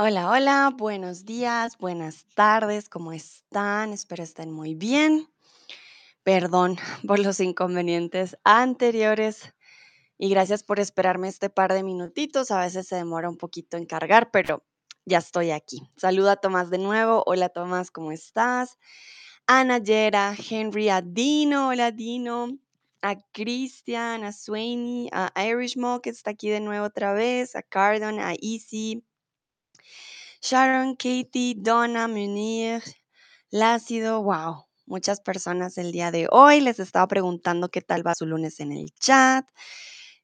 Hola, hola, buenos días, buenas tardes, ¿cómo están? Espero estén muy bien. Perdón por los inconvenientes anteriores y gracias por esperarme este par de minutitos. A veces se demora un poquito en cargar, pero ya estoy aquí. Saluda a Tomás de nuevo. Hola Tomás, ¿cómo estás? A Nayera, Henry, a Dino, hola Dino, a Cristian, a Swainy, a Irishmo que está aquí de nuevo otra vez, a Cardon, a Easy, Sharon, Katie, Donna, Munir, Lácido, wow, muchas personas el día de hoy. Les estaba preguntando qué tal va su lunes en el chat.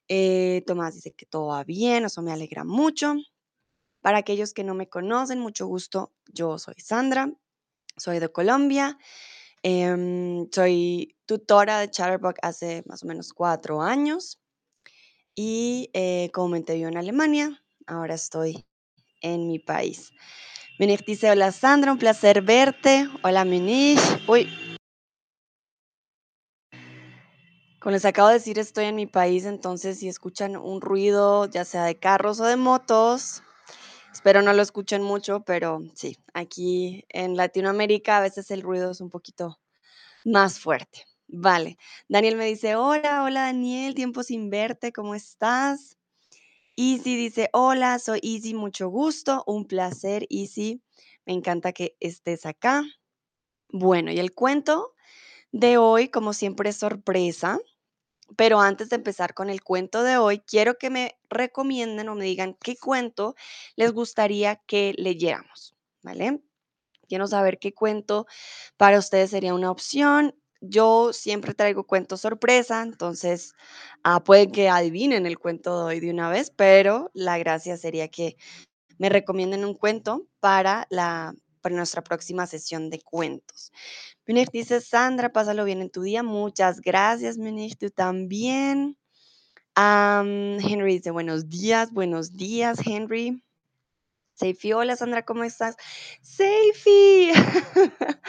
Eh, Tomás dice que todo va bien, eso me alegra mucho. Para aquellos que no me conocen, mucho gusto. Yo soy Sandra, soy de Colombia. em, soy tutora de Chatterbox hace más o menos cuatro años y eh, comúnmente vivo en Alemania. Ahora estoy en mi país. Munich dice, hola Sandra, un placer verte. Hola Munich. Uy. Como les acabo de decir, estoy en mi país, entonces si escuchan un ruido, ya sea de carros o de motos, espero no lo escuchen mucho, pero sí, aquí en Latinoamérica a veces el ruido es un poquito más fuerte. Vale. Daniel me dice, hola, hola Daniel, tiempo sin verte, ¿cómo estás? Easy dice, hola, soy Easy, mucho gusto, un placer, Easy. Me encanta que estés acá. Bueno, y el cuento de hoy, como siempre, es sorpresa. Pero antes de empezar con el cuento de hoy, quiero que me recomienden o me digan qué cuento les gustaría que leyéramos, ¿vale? Quiero saber qué cuento para ustedes sería una opción. Yo siempre traigo cuentos sorpresa, entonces ah, pueden que adivinen el cuento de hoy de una vez, pero la gracia sería que me recomienden un cuento para, la, para nuestra próxima sesión de cuentos. Munich dice, Sandra, pásalo bien en tu día. Muchas gracias, Munich, tú también. Am, Henry dice, buenos días, buenos días, Henry. Seifi, hola Sandra, ¿cómo estás? Seifi,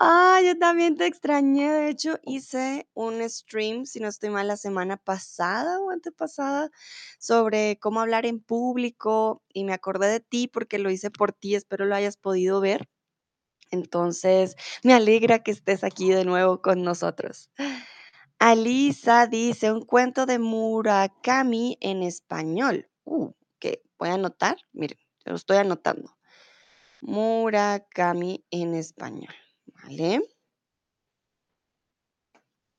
ah, yo también te extrañé. De hecho, hice un stream, si no estoy mal, la semana pasada o antepasada, sobre cómo hablar en público y me acordé de ti porque lo hice por ti, espero lo hayas podido ver. Entonces, me alegra que estés aquí de nuevo con nosotros. Alisa dice un cuento de Murakami en español. Uh, que voy a anotar. Miren, lo estoy anotando. Murakami en español. ¿Vale?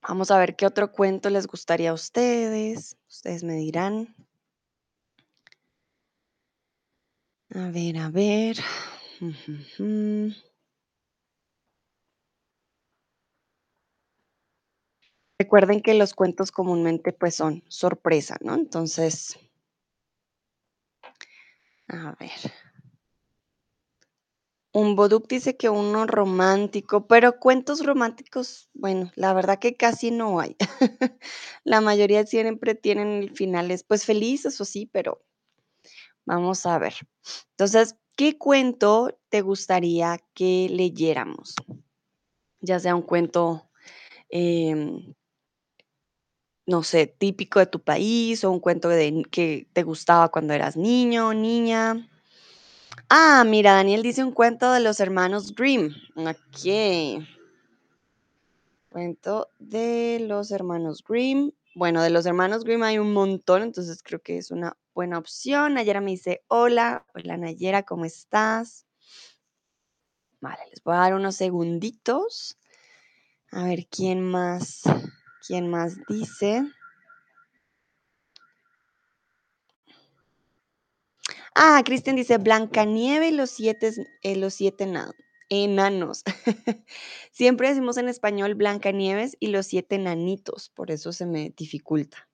Vamos a ver qué otro cuento les gustaría a ustedes. Ustedes me dirán. A ver, a ver. Recuerden que los cuentos comúnmente pues son sorpresa, ¿no? Entonces, a ver. Un Boduk dice que uno romántico, pero cuentos románticos, bueno, la verdad que casi no hay. La mayoría siempre tienen finales, pues felices o sí, pero vamos a ver. Entonces, ¿qué cuento te gustaría que leyéramos? Ya sea un cuento, em, no sé, típico de tu país o un cuento de, que te gustaba cuando eras niño o niña. Ah, mira, Daniel dice un cuento de los hermanos Grimm. Ok. Cuento de los hermanos Grimm. Bueno, de los hermanos Grimm hay un montón, entonces creo que es una buena opción. Nayera me dice, hola, hola Nayera, ¿cómo estás? Vale, les voy a dar unos segunditos. A ver quién más, quién más dice. Ah, Cristian dice Blancanieve y los siete, eh, los siete na- enanos. Siempre decimos en español Blancanieves y los siete enanitos, por eso se me dificulta.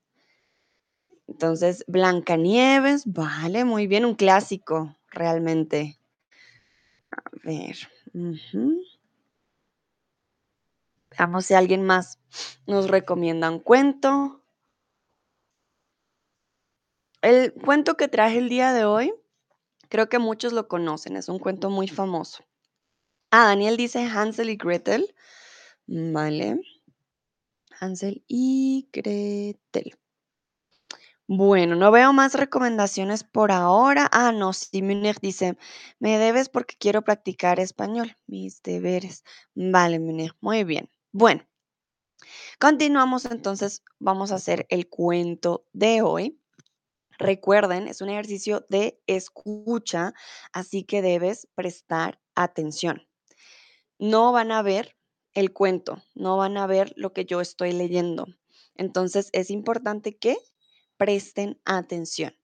Entonces, Blancanieves, vale, muy bien, un clásico, realmente. A ver. Veamos si alguien más nos recomienda un cuento. El cuento que traje el día de hoy, creo que muchos lo conocen, es un cuento muy famoso. Ah, Daniel dice Hansel y Gretel. Vale. Hansel y Gretel. Bueno, no veo más recomendaciones por ahora. Ah, no, sí, Munir dice, me debes porque quiero practicar español. Mis deberes. Vale, Munir, muy bien. Bueno, continuamos entonces. Vamos a hacer el cuento de hoy. Recuerden, es un ejercicio de escucha, así que debes prestar atención. No van a ver el cuento, no van a ver lo que yo estoy leyendo. Entonces es importante que presten atención.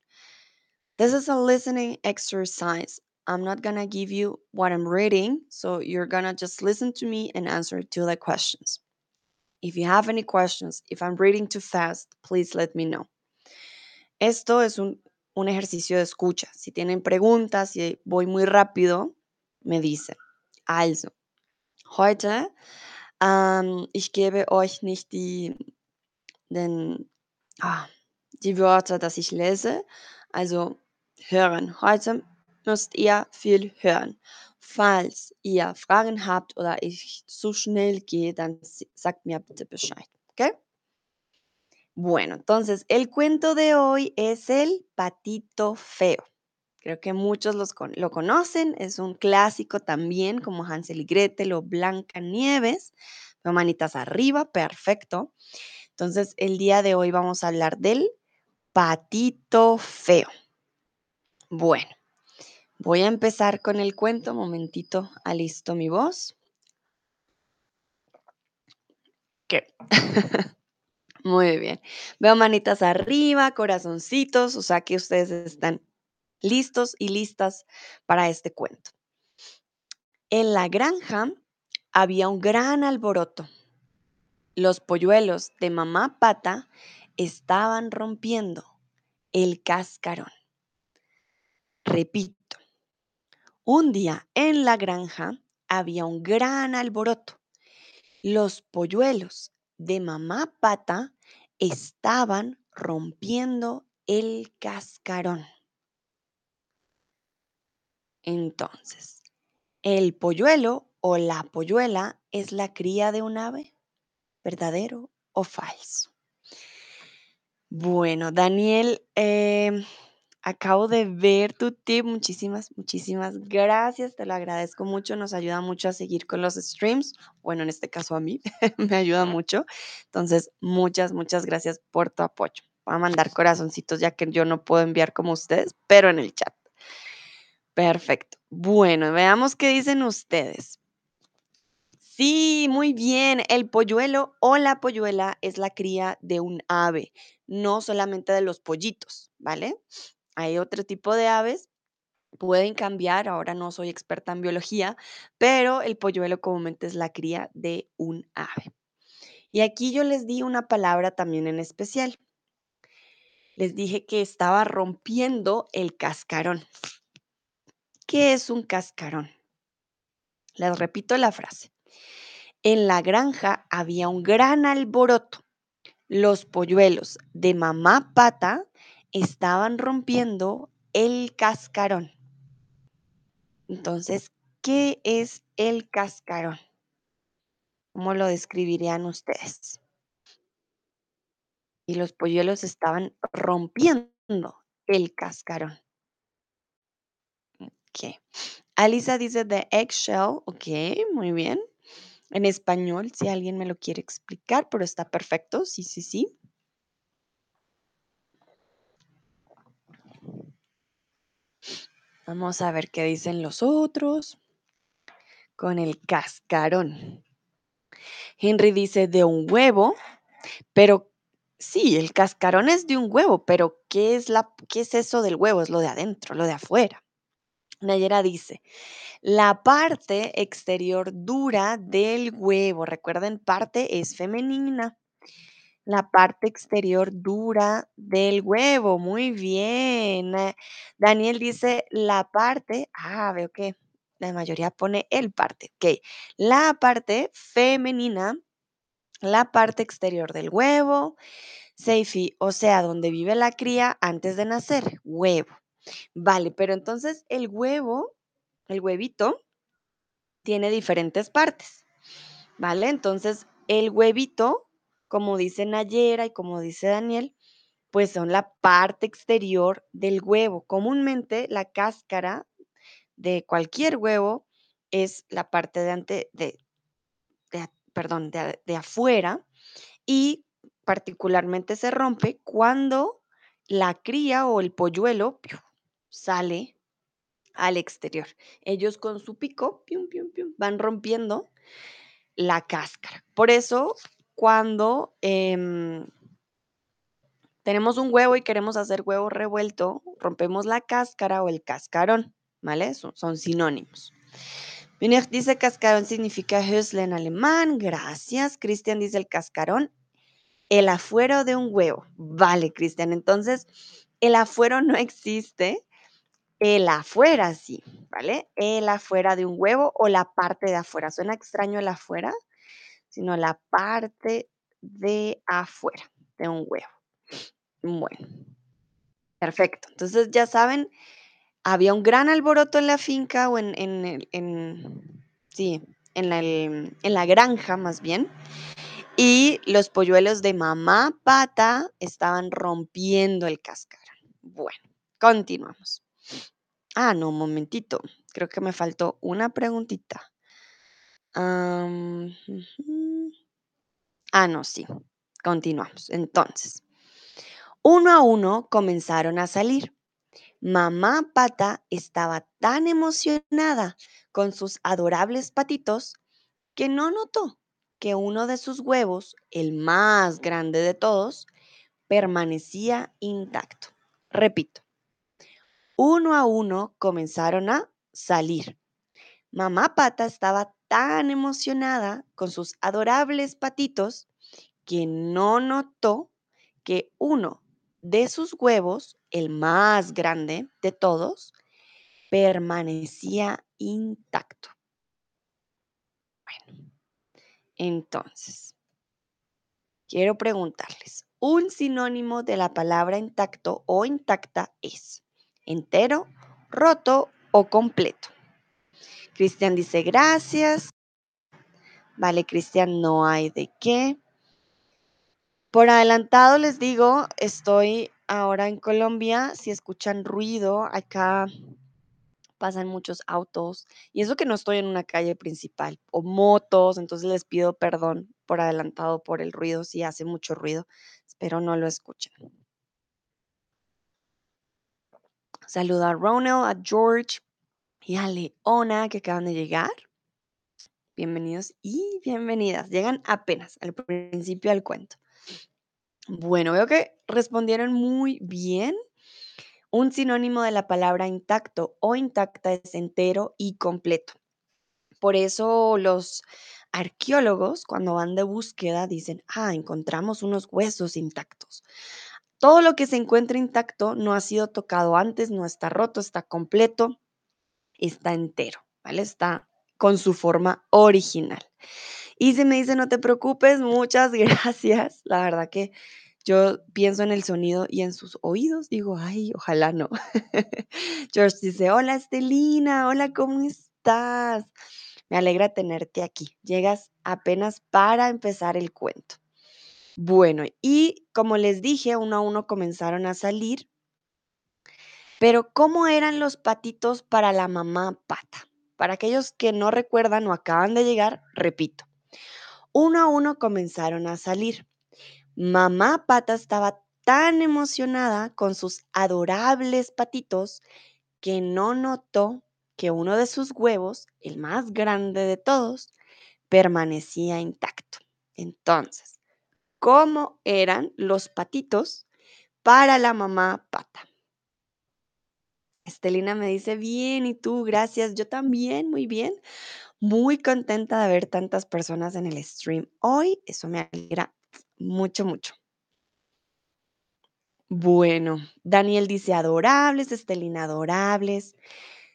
This is a listening exercise. I'm not going to give you what I'm reading, so you're going to just listen to me and answer to the questions. If you have any questions, if I'm reading too fast, please let me know. Esto es un, un ejercicio de escucha. Si tienen preguntas, si voy muy rápido, me dicen. Also, heute, ähm, ich gebe euch nicht die, den, ah, die Wörter, dass ich lese. Also hören. Heute müsst ihr viel hören. Falls ihr Fragen habt oder ich zu schnell gehe, dann sagt mir bitte Bescheid. ¿Ok? Bueno, entonces el cuento de hoy es el patito feo. Creo que muchos los con- lo conocen, es un clásico también como Hansel y Gretel o Blancanieves. Veo manitas arriba, perfecto. Entonces el día de hoy vamos a hablar del patito feo. Bueno, voy a empezar con el cuento. Momentito, alisto mi voz. ¿Qué? Muy bien. Veo manitas arriba, corazoncitos, o sea que ustedes están listos y listas para este cuento. En la granja había un gran alboroto. Los polluelos de mamá pata estaban rompiendo el cascarón. Repito, un día en la granja había un gran alboroto. Los polluelos de mamá pata estaban rompiendo el cascarón. Entonces, ¿el polluelo o la polluela es la cría de un ave? ¿Verdadero o falso? Bueno, Daniel, em, acabo de ver tu tip. Muchísimas, muchísimas gracias. Te lo agradezco mucho. Nos ayuda mucho a seguir con los streams. Bueno, en este caso a mí me ayuda mucho. Entonces, muchas, muchas gracias por tu apoyo. Voy a mandar corazoncitos ya que yo no puedo enviar como ustedes, pero en el chat. Perfecto. Bueno, veamos qué dicen ustedes. Sí, muy bien. El polluelo o la polluela es la cría de un ave, no solamente de los pollitos, ¿vale? Hay otro tipo de aves, pueden cambiar, ahora no soy experta en biología, pero el polluelo comúnmente es la cría de un ave. Y aquí yo les di una palabra también en especial. Les dije que estaba rompiendo el cascarón. ¿Qué es un cascarón? Les repito la frase. En la granja había un gran alboroto. Los polluelos de mamá pata estaban rompiendo el cascarón. Entonces, ¿qué es el cascarón? ¿Cómo lo describirían ustedes? Y los polluelos estaban rompiendo el cascarón. Ok. Alisa dice the eggshell. Ok, muy bien. En español, si alguien me lo quiere explicar, pero está perfecto. Sí, sí, sí. Vamos a ver qué dicen los otros. Con el cascarón. Henry dice de un huevo, pero sí, el cascarón es de un huevo, pero ¿qué es, la, qué es eso del huevo? Es lo de adentro, lo de afuera. Nayera dice, la parte exterior dura del huevo. Recuerden, parte es femenina. La parte exterior dura del huevo. Muy bien. Eh, Daniel dice la parte. Ah, veo que la mayoría pone el parte. Ok. La parte femenina, la parte exterior del huevo. Seifi, o sea, donde vive la cría antes de nacer. Huevo. Vale, pero entonces el huevo, el huevito, tiene diferentes partes. ¿Vale? Entonces, el huevito, como dice Nayera y como dice Daniel, pues son la parte exterior del huevo. Comúnmente la cáscara de cualquier huevo es la parte de, ante, de, perdón, de, de afuera y particularmente se rompe cuando la cría o el polluelo sale al exterior. Ellos con su pico van rompiendo la cáscara. Por eso, cuando em, tenemos un huevo y queremos hacer huevo revuelto, rompemos la cáscara o el cascarón, ¿vale? Son, son sinónimos. dice cascarón significa Hüsle en alemán. Gracias. Cristian dice el cascarón. El afuero de un huevo. Vale, Cristian. Entonces, el afuero no existe. El afuera sí, ¿vale? El afuera de un huevo o la parte de afuera. Suena extraño el afuera, sino la parte de afuera de un huevo. Bueno, perfecto. Entonces ya saben, había un gran alboroto en la finca o en, en, sí, en la, en la granja más bien. Y los polluelos de mamá pata estaban rompiendo el cascarón. Bueno, continuamos. Ah, no, un momentito. Creo que me faltó una preguntita. Ah, no, sí. Continuamos. Entonces, uno a uno comenzaron a salir. Mamá Pata estaba tan emocionada con sus adorables patitos que no notó que uno de sus huevos, el más grande de todos, permanecía intacto. Repito, uno a uno comenzaron a salir. Mamá Pata estaba tan emocionada con sus adorables patitos que no notó que uno de sus huevos, el más grande de todos, permanecía intacto. Bueno, entonces, quiero preguntarles, un sinónimo de la palabra intacto o intacta es entero, roto o completo. Cristian dice gracias. Vale, Cristian, no hay de qué. Por adelantado les digo, estoy ahora en Colombia. Si escuchan ruido, acá pasan muchos autos. Y eso que no estoy en una calle principal o motos, entonces les pido perdón por adelantado por el ruido si hace mucho ruido. Espero no lo escuchen. Saludo a Ronald, a George y a Leona que acaban de llegar. Bienvenidos y bienvenidas. Llegan apenas al principio del cuento. Bueno, veo que respondieron muy bien. Un sinónimo de la palabra intacto o intacta es entero y completo. Por eso los arqueólogos cuando van de búsqueda dicen, ah, encontramos unos huesos intactos. Todo lo que se encuentra intacto no ha sido tocado antes, no está roto, está completo, está entero, ¿vale? Está con su forma original. Y se me dice, no te preocupes, muchas gracias. La verdad que yo pienso en el sonido y en sus oídos, digo, ay, ojalá no. George dice, hola Estelina, hola, ¿cómo estás? Me alegra tenerte aquí. Llegas apenas para empezar el cuento. Bueno, y como les dije, uno a uno comenzaron a salir. Pero ¿cómo eran los patitos para la mamá pata? Para aquellos que no recuerdan o acaban de llegar, repito. Uno a uno comenzaron a salir. Mamá pata estaba tan emocionada con sus adorables patitos que no notó que uno de sus huevos, el más grande de todos, permanecía intacto. Entonces, cómo eran los patitos para la mamá pata. Estelina me dice, bien, ¿y tú? Gracias. Yo también, muy bien. Muy contenta de ver tantas personas en el stream hoy. Eso me alegra mucho, mucho. Bueno, Daniel dice adorables, Estelina adorables.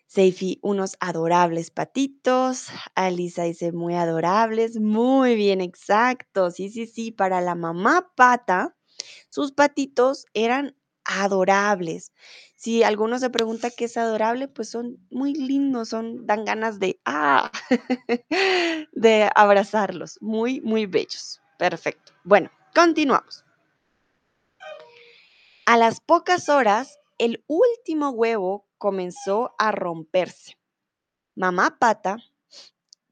Seifi, unos adorables patitos. Alisa dice muy adorables. Muy bien, exacto. Sí, sí, sí. Para la mamá pata, sus patitos eran adorables. Si alguno se pregunta qué es adorable, pues son muy lindos, son, dan ganas de, ah, de abrazarlos. Muy, muy bellos. Perfecto. Bueno, continuamos. A las pocas horas, el último huevo comenzó a romperse. Mamá Pata,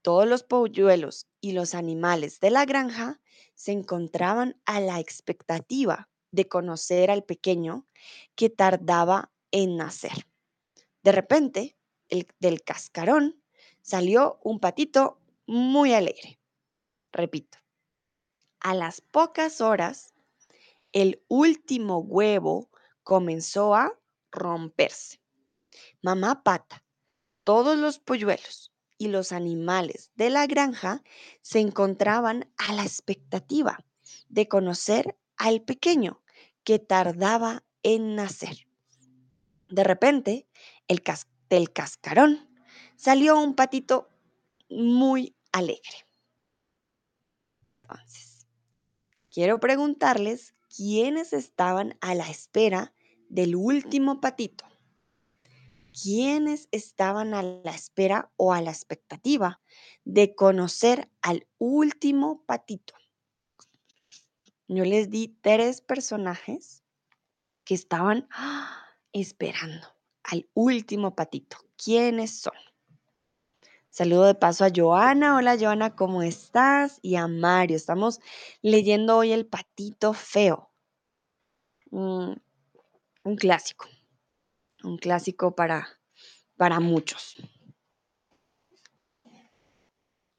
todos los polluelos y los animales de la granja se encontraban a la expectativa de conocer al pequeño que tardaba en nacer. De repente, el- del cascarón salió un patito muy alegre. Repito, a las pocas horas, el último huevo comenzó a romperse. Mamá Pata, todos los polluelos y los animales de la granja se encontraban a la expectativa de conocer al pequeño que tardaba en nacer. De repente, el cas- del cascarón salió un patito muy alegre. Entonces, quiero preguntarles quiénes estaban a la espera del último patito. ¿Quiénes estaban a la espera o a la expectativa de conocer al último patito? Yo les di tres personajes que estaban ¡ah! Esperando al último patito. ¿Quiénes son? Saludo de paso a Joana. Hola Joana, ¿cómo estás? Y a Mario. Estamos leyendo hoy El patito feo. Un, un clásico. Un clásico para, para muchos.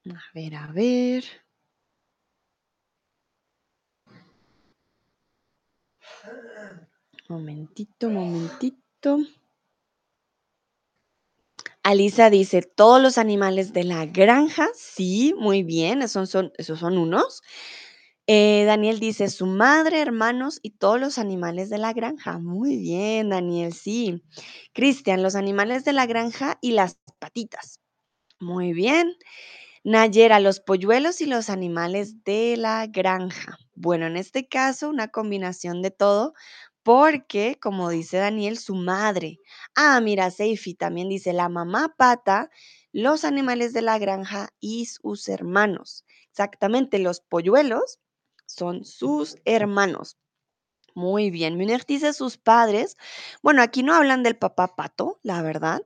A ver, a ver. Momentito, momentito. Alisa dice, todos los animales de la granja. Sí, muy bien, esos son, unos. Eh, Daniel dice, su madre, hermanos y todos los animales de la granja. Muy bien, Daniel, sí. Cristian, los animales de la granja y las patitas. Muy bien. Nayera, los polluelos y los animales de la granja. Bueno, en este caso, una combinación de todo, porque, como dice Daniel, su madre. Ah, mira, Seifi también dice la mamá pata, los animales de la granja y sus hermanos. Exactamente, los polluelos son sus hermanos. Muy bien. Munir dice sus padres. Bueno, aquí no hablan del papá pato, la verdad,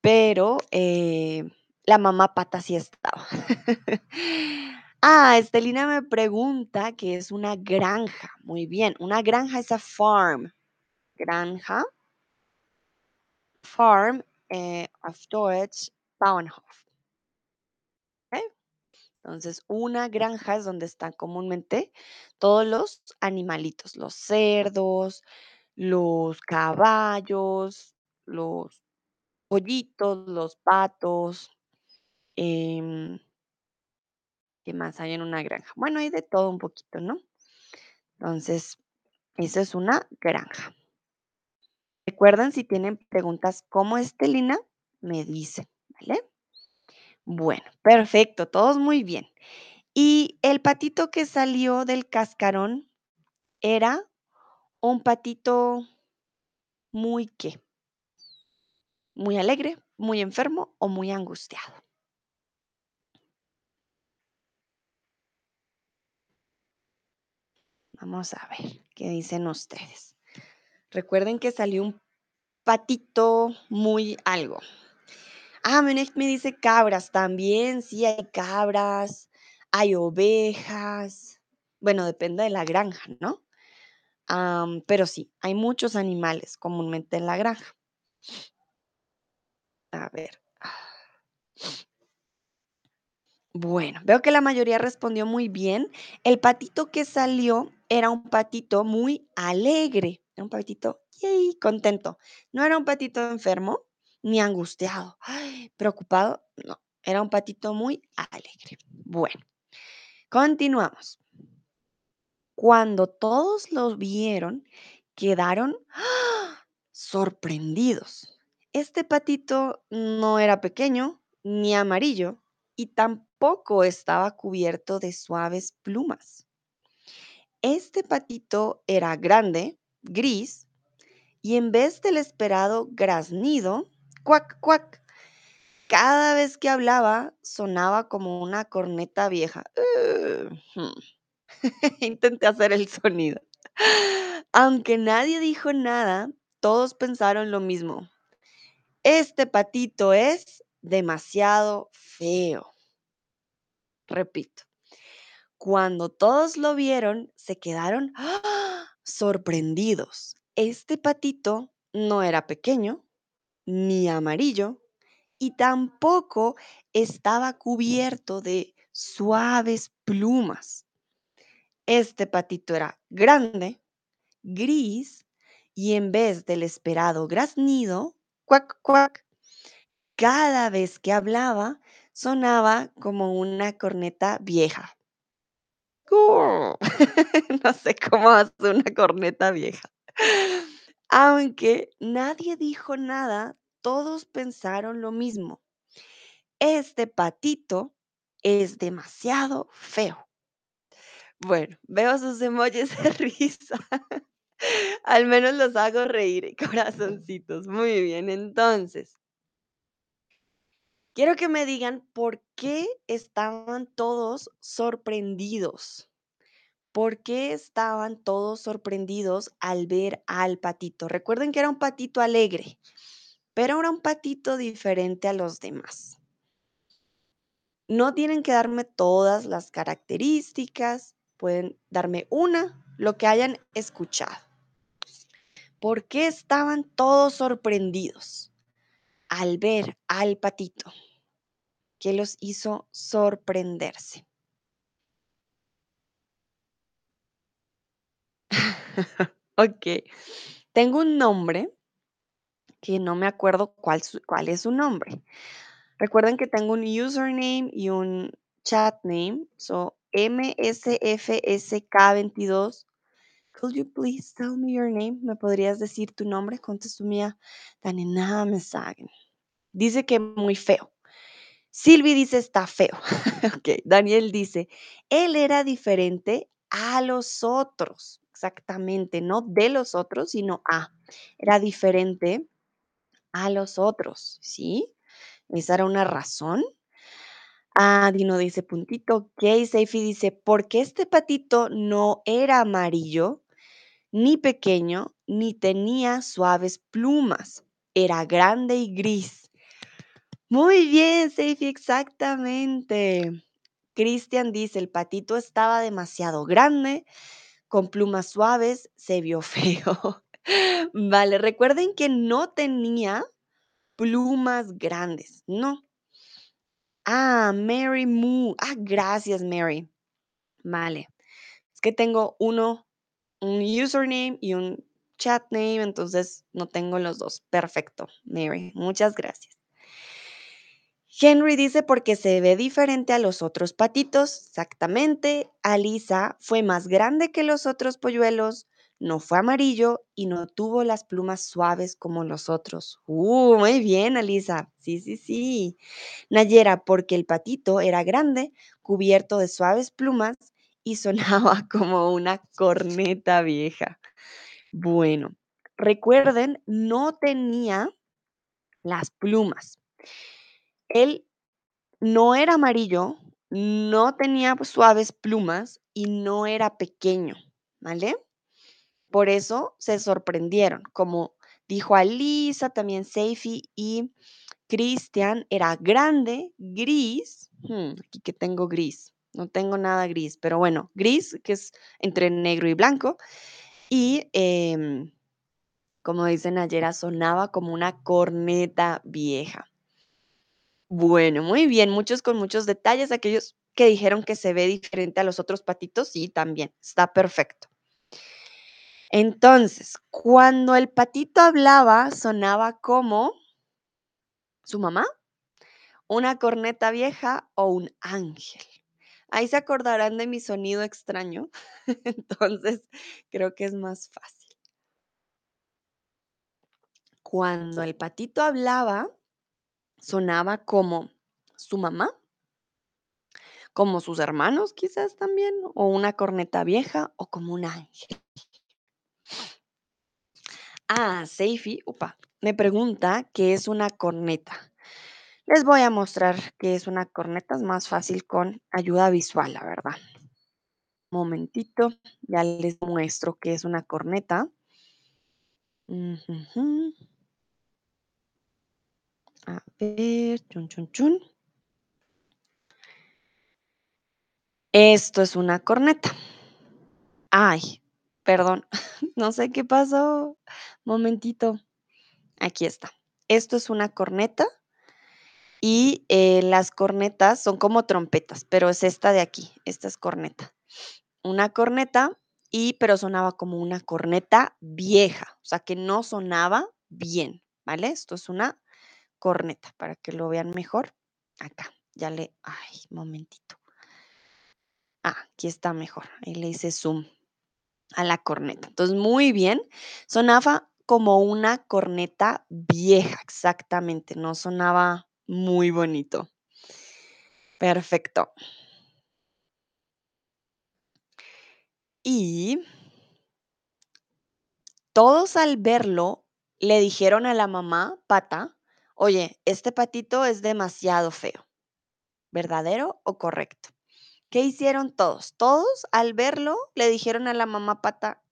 pero eh, la mamá pata sí estaba. ah, Estelina me pregunta qué es una granja. Muy bien, una granja es a farm. Granja. Farm, eh, auf Deutsch, Bauernhof. ¿ok? Entonces, una granja es donde están comúnmente todos los animalitos, los cerdos, los caballos, los pollitos, los patos. em, ¿qué más hay en una granja? Bueno, hay de todo un poquito, ¿no? Entonces, eso es una granja. Recuerden, si tienen preguntas como Estelina, me dicen, ¿vale? Bueno, perfecto, todos muy bien. Y el patito que salió del cascarón era un patito muy qué, muy alegre, muy enfermo o muy angustiado. Vamos a ver qué dicen ustedes. Recuerden que salió un patito muy algo. Ah, Menex me dice cabras también. Sí, hay cabras, hay ovejas. Bueno, depende de la granja, ¿no? Pero sí, hay muchos animales comúnmente en la granja. A ver. Bueno, veo que la mayoría respondió muy bien. El patito que salió era un patito muy alegre, era un patito yay, contento. No era un patito enfermo ni angustiado, preocupado, no, era un patito muy alegre. Bueno, continuamos. Cuando todos los vieron, quedaron ¡ah! sorprendidos. Este patito no era pequeño ni amarillo y tampoco estaba cubierto de suaves plumas. Este patito era grande, gris, y en vez del esperado graznido, cuac, cuac, cada vez que hablaba sonaba como una corneta vieja. Intenté hacer el sonido. Aunque nadie dijo nada, todos pensaron lo mismo. Este patito es demasiado feo. Repito. Cuando todos lo vieron, se quedaron ¡ah! sorprendidos. Este patito no era pequeño, ni amarillo, y tampoco estaba cubierto de suaves plumas. Este patito era grande, gris, y en vez del esperado graznido, cuac, cuac, cada vez que hablaba sonaba como una corneta vieja. No sé cómo hace una corneta vieja. Aunque nadie dijo nada, todos pensaron lo mismo. Este patito es demasiado feo. Bueno, veo sus emojis de risa. Al menos los hago reír, corazoncitos. Muy bien, entonces. Quiero que me digan por qué estaban todos sorprendidos. ¿Por qué estaban todos sorprendidos al ver al patito? Recuerden que era un patito alegre, pero era un patito diferente a los demás. No tienen que darme todas las características, pueden darme una, lo que hayan escuchado. ¿Por qué estaban todos sorprendidos al ver al patito? ¿Qué los hizo sorprenderse? Ok. Tengo un nombre que no me acuerdo cuál, su- cuál es su nombre. Recuerden que tengo un username y un chat name. So, MSFSK22. Could you please tell me your name? ¿Me podrías decir tu nombre? Mía. Nada me sagen. Dice que muy feo. Silvi dice está feo. ok, Daniel dice, él era diferente a los otros. Exactamente, no de los otros, sino a. Era diferente a los otros, ¿sí? Esa era una razón. Ah, Dino dice puntito. Ok, Seifi dice, porque este patito no era amarillo, ni pequeño, ni tenía suaves plumas. Era grande y gris. Muy bien, Seifi, exactamente. Cristian dice, el patito estaba demasiado grande, con plumas suaves, se vio feo. Vale, recuerden que no tenía plumas grandes, no. Ah, Mary Moo. Ah, gracias, Mary. Vale. Es que tengo uno, un username y un chat name, entonces no tengo los dos. Perfecto, Mary. Muchas gracias. Henry dice porque se ve diferente a los otros patitos. Exactamente. Alisa fue más grande que los otros polluelos, no fue amarillo y no tuvo las plumas suaves como los otros. Uh, muy bien, Alisa. Sí, sí, sí. Nayera, porque el patito era grande, cubierto de suaves plumas y sonaba como una corneta vieja. Bueno, recuerden, no tenía las plumas. Él no era amarillo, no tenía pues, suaves plumas y no era pequeño, ¿vale? Por eso se sorprendieron, como dijo Alisa, también Seifi y Cristian, era grande, gris, hmm, aquí que tengo gris, no tengo nada gris, pero bueno, gris, que es entre negro y blanco, y em, como dicen ayer, sonaba como una corneta vieja. Bueno, muy bien, muchos con muchos detalles. Aquellos que dijeron que se ve diferente a los otros patitos, sí, también, está perfecto. Entonces, cuando el patito hablaba, sonaba como su mamá, una corneta vieja o un ángel. Ahí se acordarán de mi sonido extraño, entonces creo que es más fácil. Cuando el patito hablaba, sonaba como su mamá, como sus hermanos quizás también, o una corneta vieja o como un ángel. Ah, Seifi, upa, me pregunta qué es una corneta. Les voy a mostrar qué es una corneta, es más fácil con ayuda visual, la verdad. Momentito, ya les muestro qué es una corneta. A ver, chun, chun, chun. Esto es una corneta. Ay, perdón, no sé qué pasó. Momentito. Aquí está. Esto es una corneta y eh, las cornetas son como trompetas, pero es esta de aquí. Esta es corneta. Una corneta y pero sonaba como una corneta vieja, o sea, que no sonaba bien, ¿vale? Esto es una corneta para que lo vean mejor. Acá, ya le, ay, momentito. Ah, aquí está mejor. Ahí le hice zoom a la corneta. Entonces, muy bien. Sonaba como una corneta vieja, exactamente. No sonaba muy bonito. Perfecto. Y todos al verlo le dijeron a la mamá pata, oye, este patito es demasiado feo. ¿Verdadero o correcto? ¿Qué hicieron todos? Todos al verlo le dijeron a la mamá pata,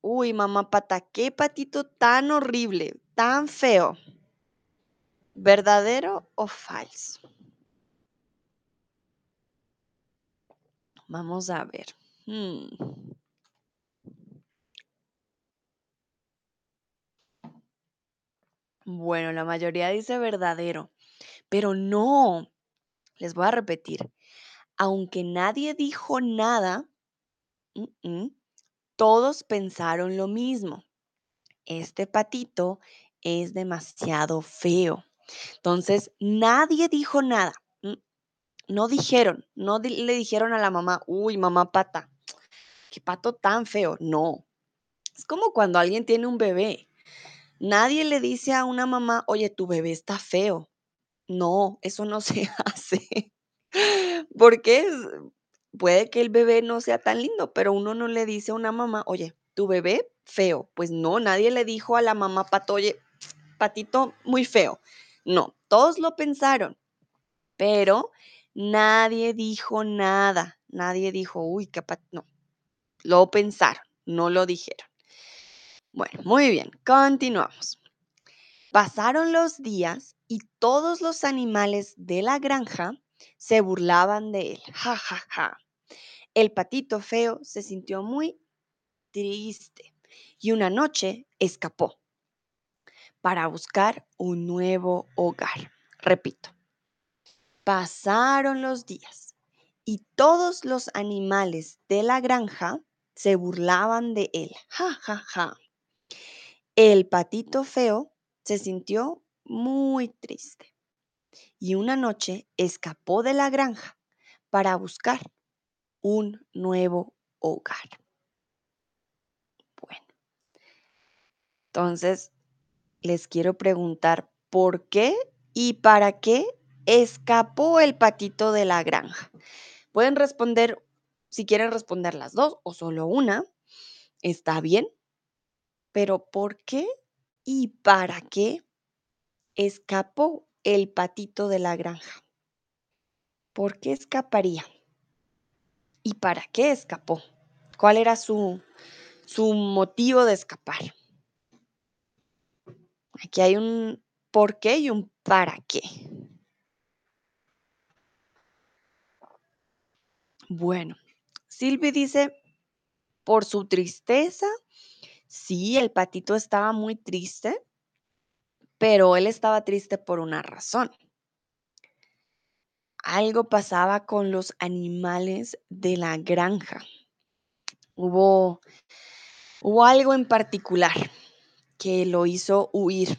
uy, mamá pata, qué patito tan horrible, tan feo. ¿Verdadero o falso? Vamos a ver. Hmm. Bueno, la mayoría dice verdadero, pero no. Les voy a repetir. Aunque nadie dijo nada, mm, todos pensaron lo mismo. Este patito es demasiado feo. Entonces, nadie dijo nada. mm, No dijeron, no le dijeron a la mamá, uy, mamá pata, qué pato tan feo. No. Es como cuando alguien tiene un bebé. Nadie le dice a una mamá, oye, tu bebé está feo. No, eso no se hace. Porque puede que el bebé no sea tan lindo, pero uno no le dice a una mamá, oye, tu bebé feo. Pues no, nadie le dijo a la mamá pato, oye, patito muy feo. No, todos lo pensaron, pero nadie dijo nada. Nadie dijo, uy, qué pat-". No, lo pensaron, no lo dijeron. Bueno, muy bien, continuamos. Pasaron los días y todos los animales de la granja se burlaban de él. Ja, ja, ja. El patito feo se sintió muy triste y una noche escapó para buscar un nuevo hogar. Repito, pasaron los días y todos los animales de la granja se burlaban de él. Ja, ja, ja. El patito feo se sintió muy triste y una noche escapó de la granja para buscar un nuevo hogar. Bueno, entonces les quiero preguntar por qué y para qué escapó el patito de la granja. Pueden responder, si quieren responder las dos o solo una, está bien, pero ¿por qué y para qué escapó el patito de la granja? ¿Por qué escaparía? ¿Y para qué escapó? ¿Cuál era su, su motivo de escapar? Aquí hay un por qué y un para qué. Bueno, Silvi dice, por su tristeza, sí, el patito estaba muy triste, pero él estaba triste por una razón. Algo pasaba con los animales de la granja. Hubo, algo en particular que lo hizo huir.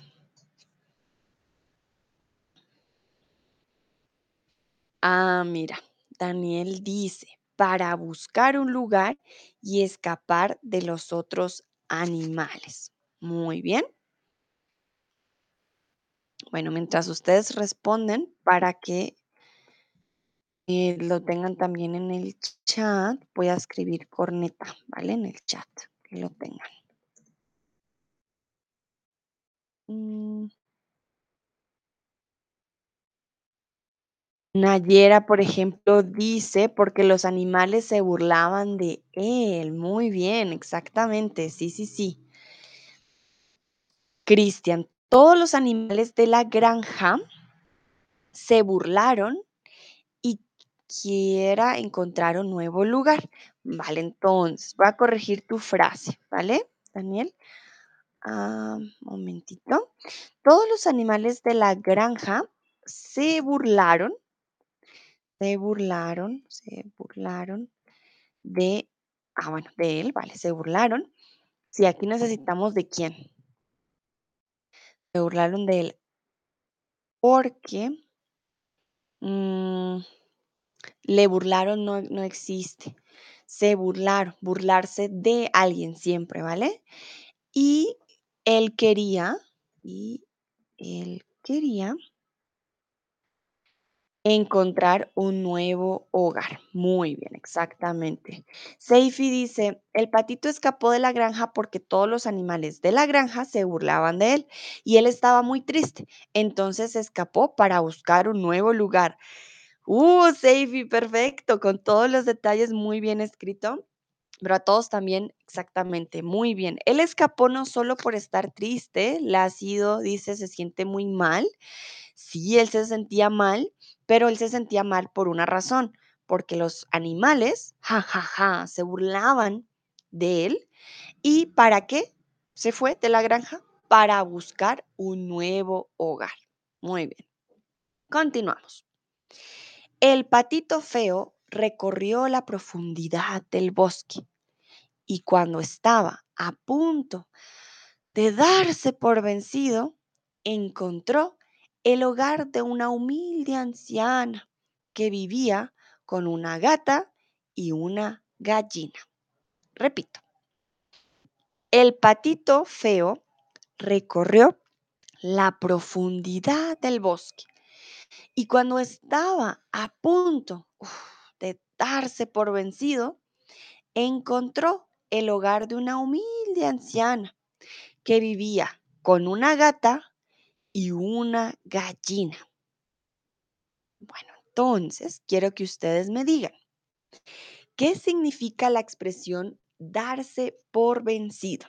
Ah, mira, Daniel dice, para buscar un lugar y escapar de los otros animales. Muy bien. Bueno, mientras ustedes responden, para que eh, lo tengan también en el chat, voy a escribir corneta, ¿vale? En el chat, que lo tengan. Mm. Nayera, por ejemplo, dice: "Porque los animales se burlaban de él". Muy bien, exactamente. Sí, sí, sí. Cristian: "Todos los animales de la granja se burlaron y quiera encontrar un nuevo lugar". Vale, entonces, voy a corregir tu frase, ¿vale, Daniel? Ah, momentito. Todos los animales de la granja se burlaron se burlaron se burlaron de ah, bueno, de él, vale, se burlaron. Sí, aquí necesitamos de quién. Se burlaron de él. Porque mm, le burlaron no no existe. Se burlaron, burlarse de alguien siempre, ¿vale? Y él quería y él quería encontrar un nuevo hogar. Muy bien, exactamente. Seifi dice: "El patito escapó de la granja porque todos los animales de la granja se burlaban de él y él estaba muy triste. Entonces escapó para buscar un nuevo lugar". Uh, Seifi, perfecto, con todos los detalles muy bien escrito, pero a todos también exactamente, muy bien. Él escapó no solo por estar triste, Lácido dice: "Se siente muy mal". Sí, él se sentía mal, pero él se sentía mal por una razón, porque los animales, ja, ja, ja, se burlaban de él. ¿Y para qué se fue de la granja? Para buscar un nuevo hogar. Muy bien. Continuamos. El patito feo recorrió la profundidad del bosque y cuando estaba a punto de darse por vencido, encontró el hogar de una humilde anciana que vivía con una gata y una gallina. Repito, el patito feo recorrió la profundidad del bosque y cuando estaba a punto de darse por vencido, encontró el hogar de una humilde anciana que vivía con una gata y una gallina. Bueno, entonces quiero que ustedes me digan, ¿qué significa la expresión darse por vencido?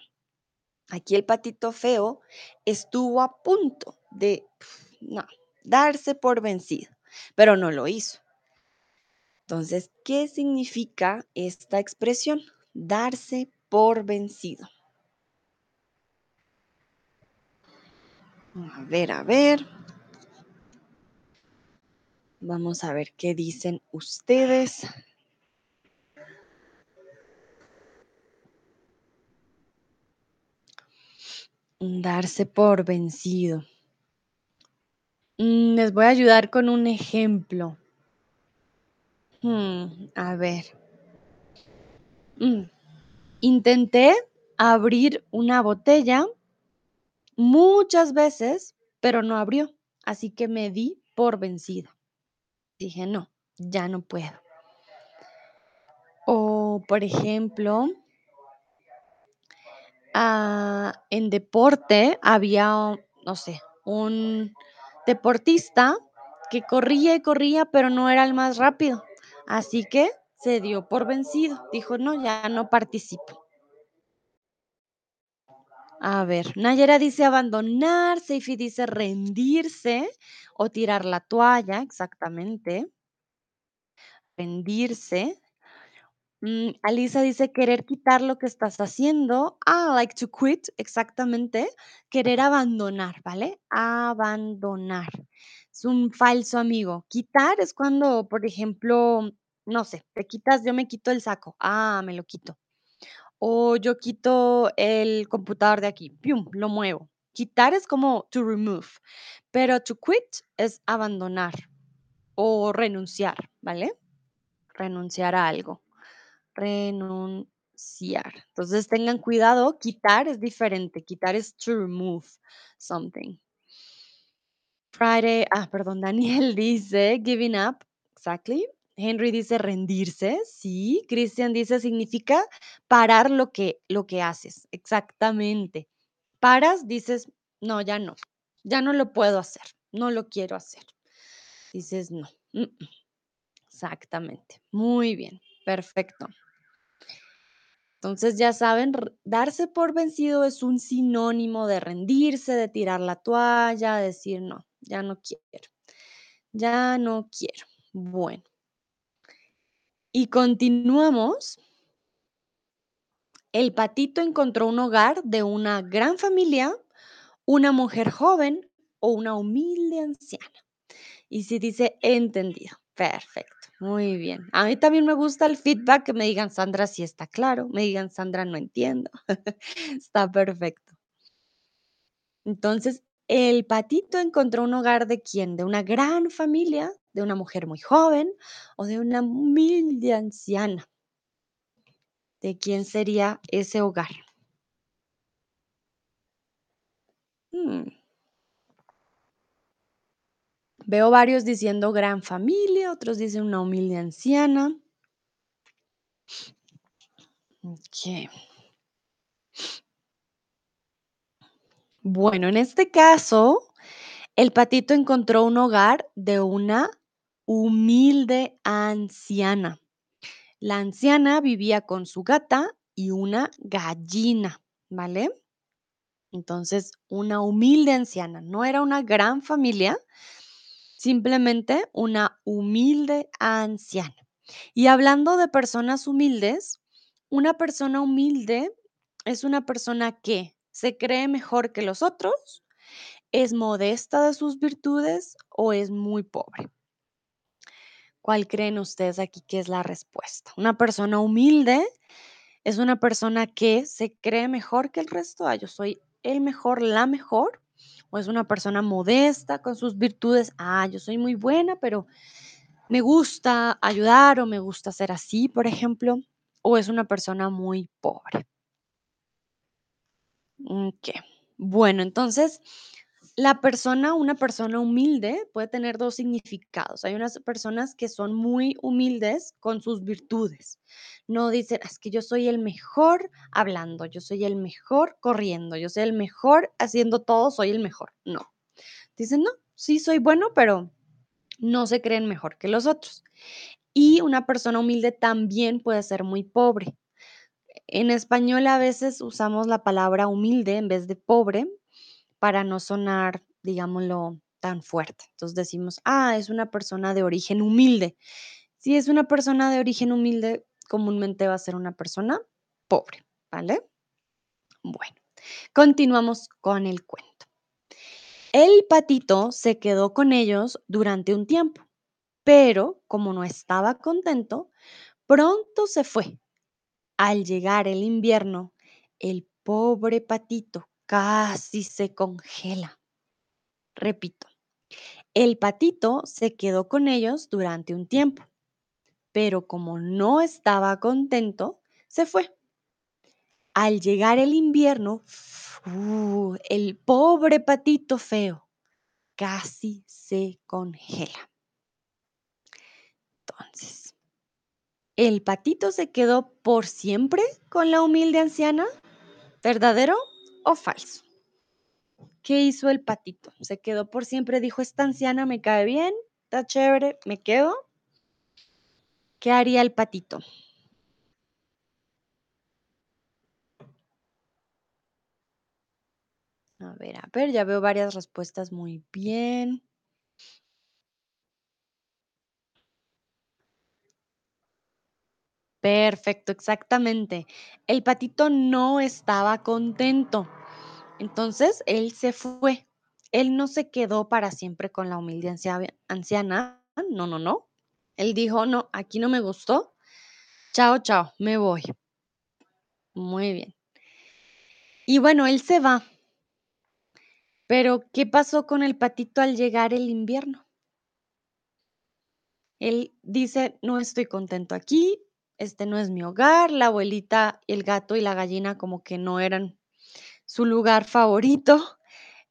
Aquí el patito feo estuvo a punto de, no, darse por vencido, pero no lo hizo. Entonces, ¿qué significa esta expresión? Darse por vencido. A ver, a ver. Vamos a ver qué dicen ustedes. Darse por vencido. Mm, les voy a ayudar con un ejemplo. Hmm, a ver. Mm, Intenté abrir una botella muchas veces, pero no abrió. Así que me di por vencida. Dije, no, ya no puedo. O, por ejemplo, ah, en deporte había, no sé, un deportista que corría y corría, pero no era el más rápido. Así que se dio por vencido. Dijo, no, ya no participo. A ver, Nayera dice abandonar, Seifi dice rendirse o tirar la toalla, exactamente. Rendirse. Mm, Alisa dice querer quitar lo que estás haciendo. Ah, like to quit, exactamente. Querer abandonar, ¿vale? Abandonar. Es un falso amigo. Quitar es cuando, por ejemplo, no sé, te quitas, yo me quito el saco. Ah, me lo quito. O yo quito el computador de aquí, pium, lo muevo. Quitar es como to remove, pero to quit es abandonar o renunciar, ¿vale? Renunciar a algo. Renunciar. Entonces tengan cuidado, quitar es diferente. Quitar es to remove something. Friday, ah, perdón, Daniel dice giving up, exactly. Henry dice rendirse, sí. Christian dice significa parar lo que, lo que haces, exactamente. Paras, dices, no, ya no, ya no lo puedo hacer, no lo quiero hacer. Dices, no, Mm, mm, exactamente. Muy bien, perfecto. Entonces, ya saben, darse por vencido es un sinónimo de rendirse, de tirar la toalla, decir: "No, ya no quiero, ya no quiero". Bueno, y continuamos. El patito encontró un hogar de una gran familia, una mujer joven o una humilde anciana. Y si dice entendido. Perfecto, muy bien. A mí también me gusta el feedback, que me digan: "Sandra, sí está claro", me digan: "Sandra, no entiendo". Está perfecto. Entonces, el patito encontró un hogar de quién, de una gran familia, de una mujer muy joven o de una humilde anciana. ¿De quién sería ese hogar? Mm, veo varios diciendo gran familia, otros dicen una humilde anciana. Ok. Bueno, en este caso, el patito encontró un hogar de una humilde anciana. La anciana vivía con su gata y una gallina, ¿vale? Entonces, una humilde anciana, no era una gran familia, simplemente una humilde anciana. Y hablando de personas humildes, una persona humilde es una persona que se cree mejor que los otros, es modesta de sus virtudes o es muy pobre. ¿Cuál creen ustedes aquí que es la respuesta? Una persona humilde es una persona que se cree mejor que el resto. Ah, yo soy el mejor, la mejor. O es una persona modesta con sus virtudes. Ah, yo soy muy buena, pero me gusta ayudar o me gusta ser así, por ejemplo. O es una persona muy pobre. Ok. Bueno, entonces la persona, una persona humilde puede tener dos significados. Hay unas personas que son muy humildes con sus virtudes. No dicen, es que yo soy el mejor hablando, yo soy el mejor corriendo, yo soy el mejor haciendo todo, soy el mejor. No. Dicen, no, sí soy bueno, pero no se creen mejor que los otros. Y una persona humilde también puede ser muy pobre. En español a veces usamos la palabra humilde en vez de pobre para no sonar, digámoslo, tan fuerte. Entonces decimos, ah, es una persona de origen humilde. Si es una persona de origen humilde, comúnmente va a ser una persona pobre, ¿vale? Bueno, continuamos con el cuento. El patito se quedó con ellos durante un tiempo, pero como no estaba contento, pronto se fue. Al llegar el invierno, el pobre patito casi se congela. Repito, el patito se quedó con ellos durante un tiempo, pero como no estaba contento, se fue. Al llegar el invierno, el pobre patito feo casi se congela. Entonces, ¿el patito se quedó por siempre con la humilde anciana? ¿Verdadero o falso? ¿Qué hizo el patito? Se quedó por siempre, dijo, esta anciana me cae bien, está chévere, me quedo. ¿Qué haría el patito? A ver, a ver, ya veo varias respuestas muy bien. Perfecto, exactamente. El patito no estaba contento. Entonces, él se fue. Él no se quedó para siempre con la humilde ancia- anciana. No, no, no. Él dijo, no, aquí no me gustó. Chao, chao, me voy. Muy bien. Y bueno, él se va. Pero, ¿qué pasó con el patito al llegar el invierno? Él dice, no estoy contento aquí, este no es mi hogar, la abuelita, el gato y la gallina como que no eran su lugar favorito.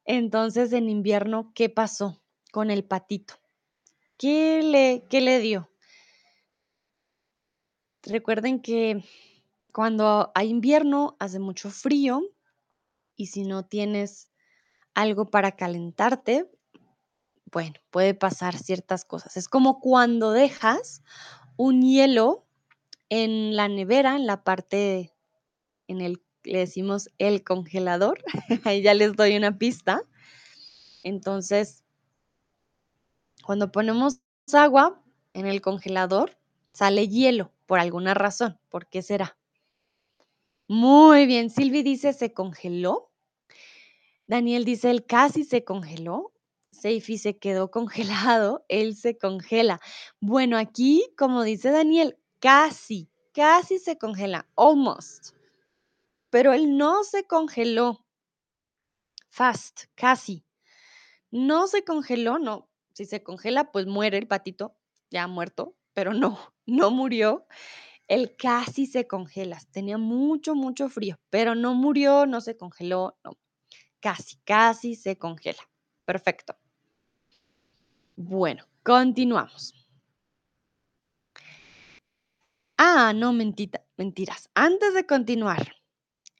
Entonces, en invierno, ¿qué pasó con el patito? ¿Qué le, qué le dio? Recuerden que cuando hay invierno hace mucho frío y si no tienes algo para calentarte, Bueno, puede pasar ciertas cosas. Es como cuando dejas un hielo en la nevera, en la parte en el le decimos el congelador, ahí ya les doy una pista. Entonces, cuando ponemos agua en el congelador, sale hielo por alguna razón. ¿Por qué será? Muy bien, Silvi dice se congeló. Daniel dice él casi se congeló. Seifi se quedó congelado, él se congela. Bueno, aquí, como dice Daniel, casi, casi se congela, almost. Pero él no se congeló. Fast, casi. No se congeló, no. Si se congela, pues muere el patito, ya muerto, pero no, no murió. Él casi se congela. Tenía mucho, mucho frío, pero no murió, no se congeló, no. Casi, casi se congela. Perfecto. Bueno, continuamos. Ah, no, mentita, mentiras. Antes de continuar,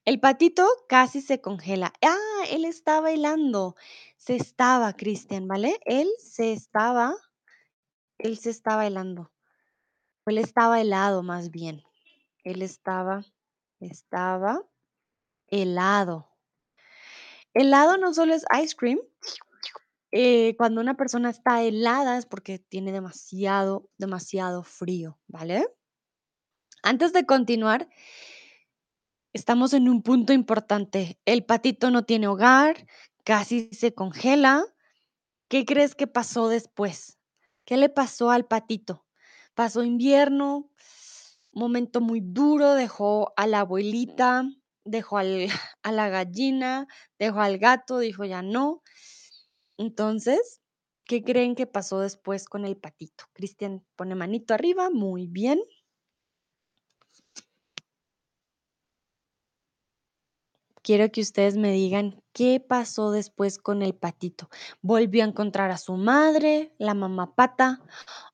el patito casi se congela. Ah, él está bailando. Se estaba, Cristian, ¿vale? Él se estaba, él se está bailando. Él estaba helado más bien. Él estaba, estaba helado. Helado no solo es ice cream. eh, cuando una persona está helada es porque tiene demasiado, demasiado frío, ¿vale? Antes de continuar, estamos en un punto importante. El patito no tiene hogar, casi se congela. ¿Qué crees que pasó después? ¿Qué le pasó al patito? Pasó invierno, momento muy duro, dejó a la abuelita, dejó al- a la gallina, dejó al gato, dijo ya no. Entonces, ¿qué creen que pasó después con el patito? Cristian pone manito arriba, muy bien. Quiero que ustedes me digan qué pasó después con el patito. ¿Volvió a encontrar a su madre, la mamá pata?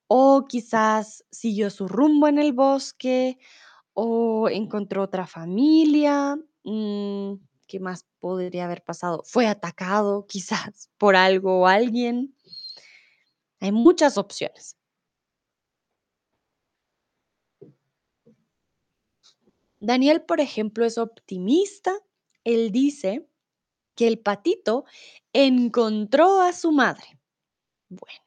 ¿O quizás siguió su rumbo en el bosque? ¿O encontró otra familia? Mm, ¿Qué más podría haber pasado? ¿Fue atacado quizás por algo o alguien? Hay muchas opciones. Daniel, por ejemplo, es optimista. Él dice que el patito encontró a su madre. Bueno.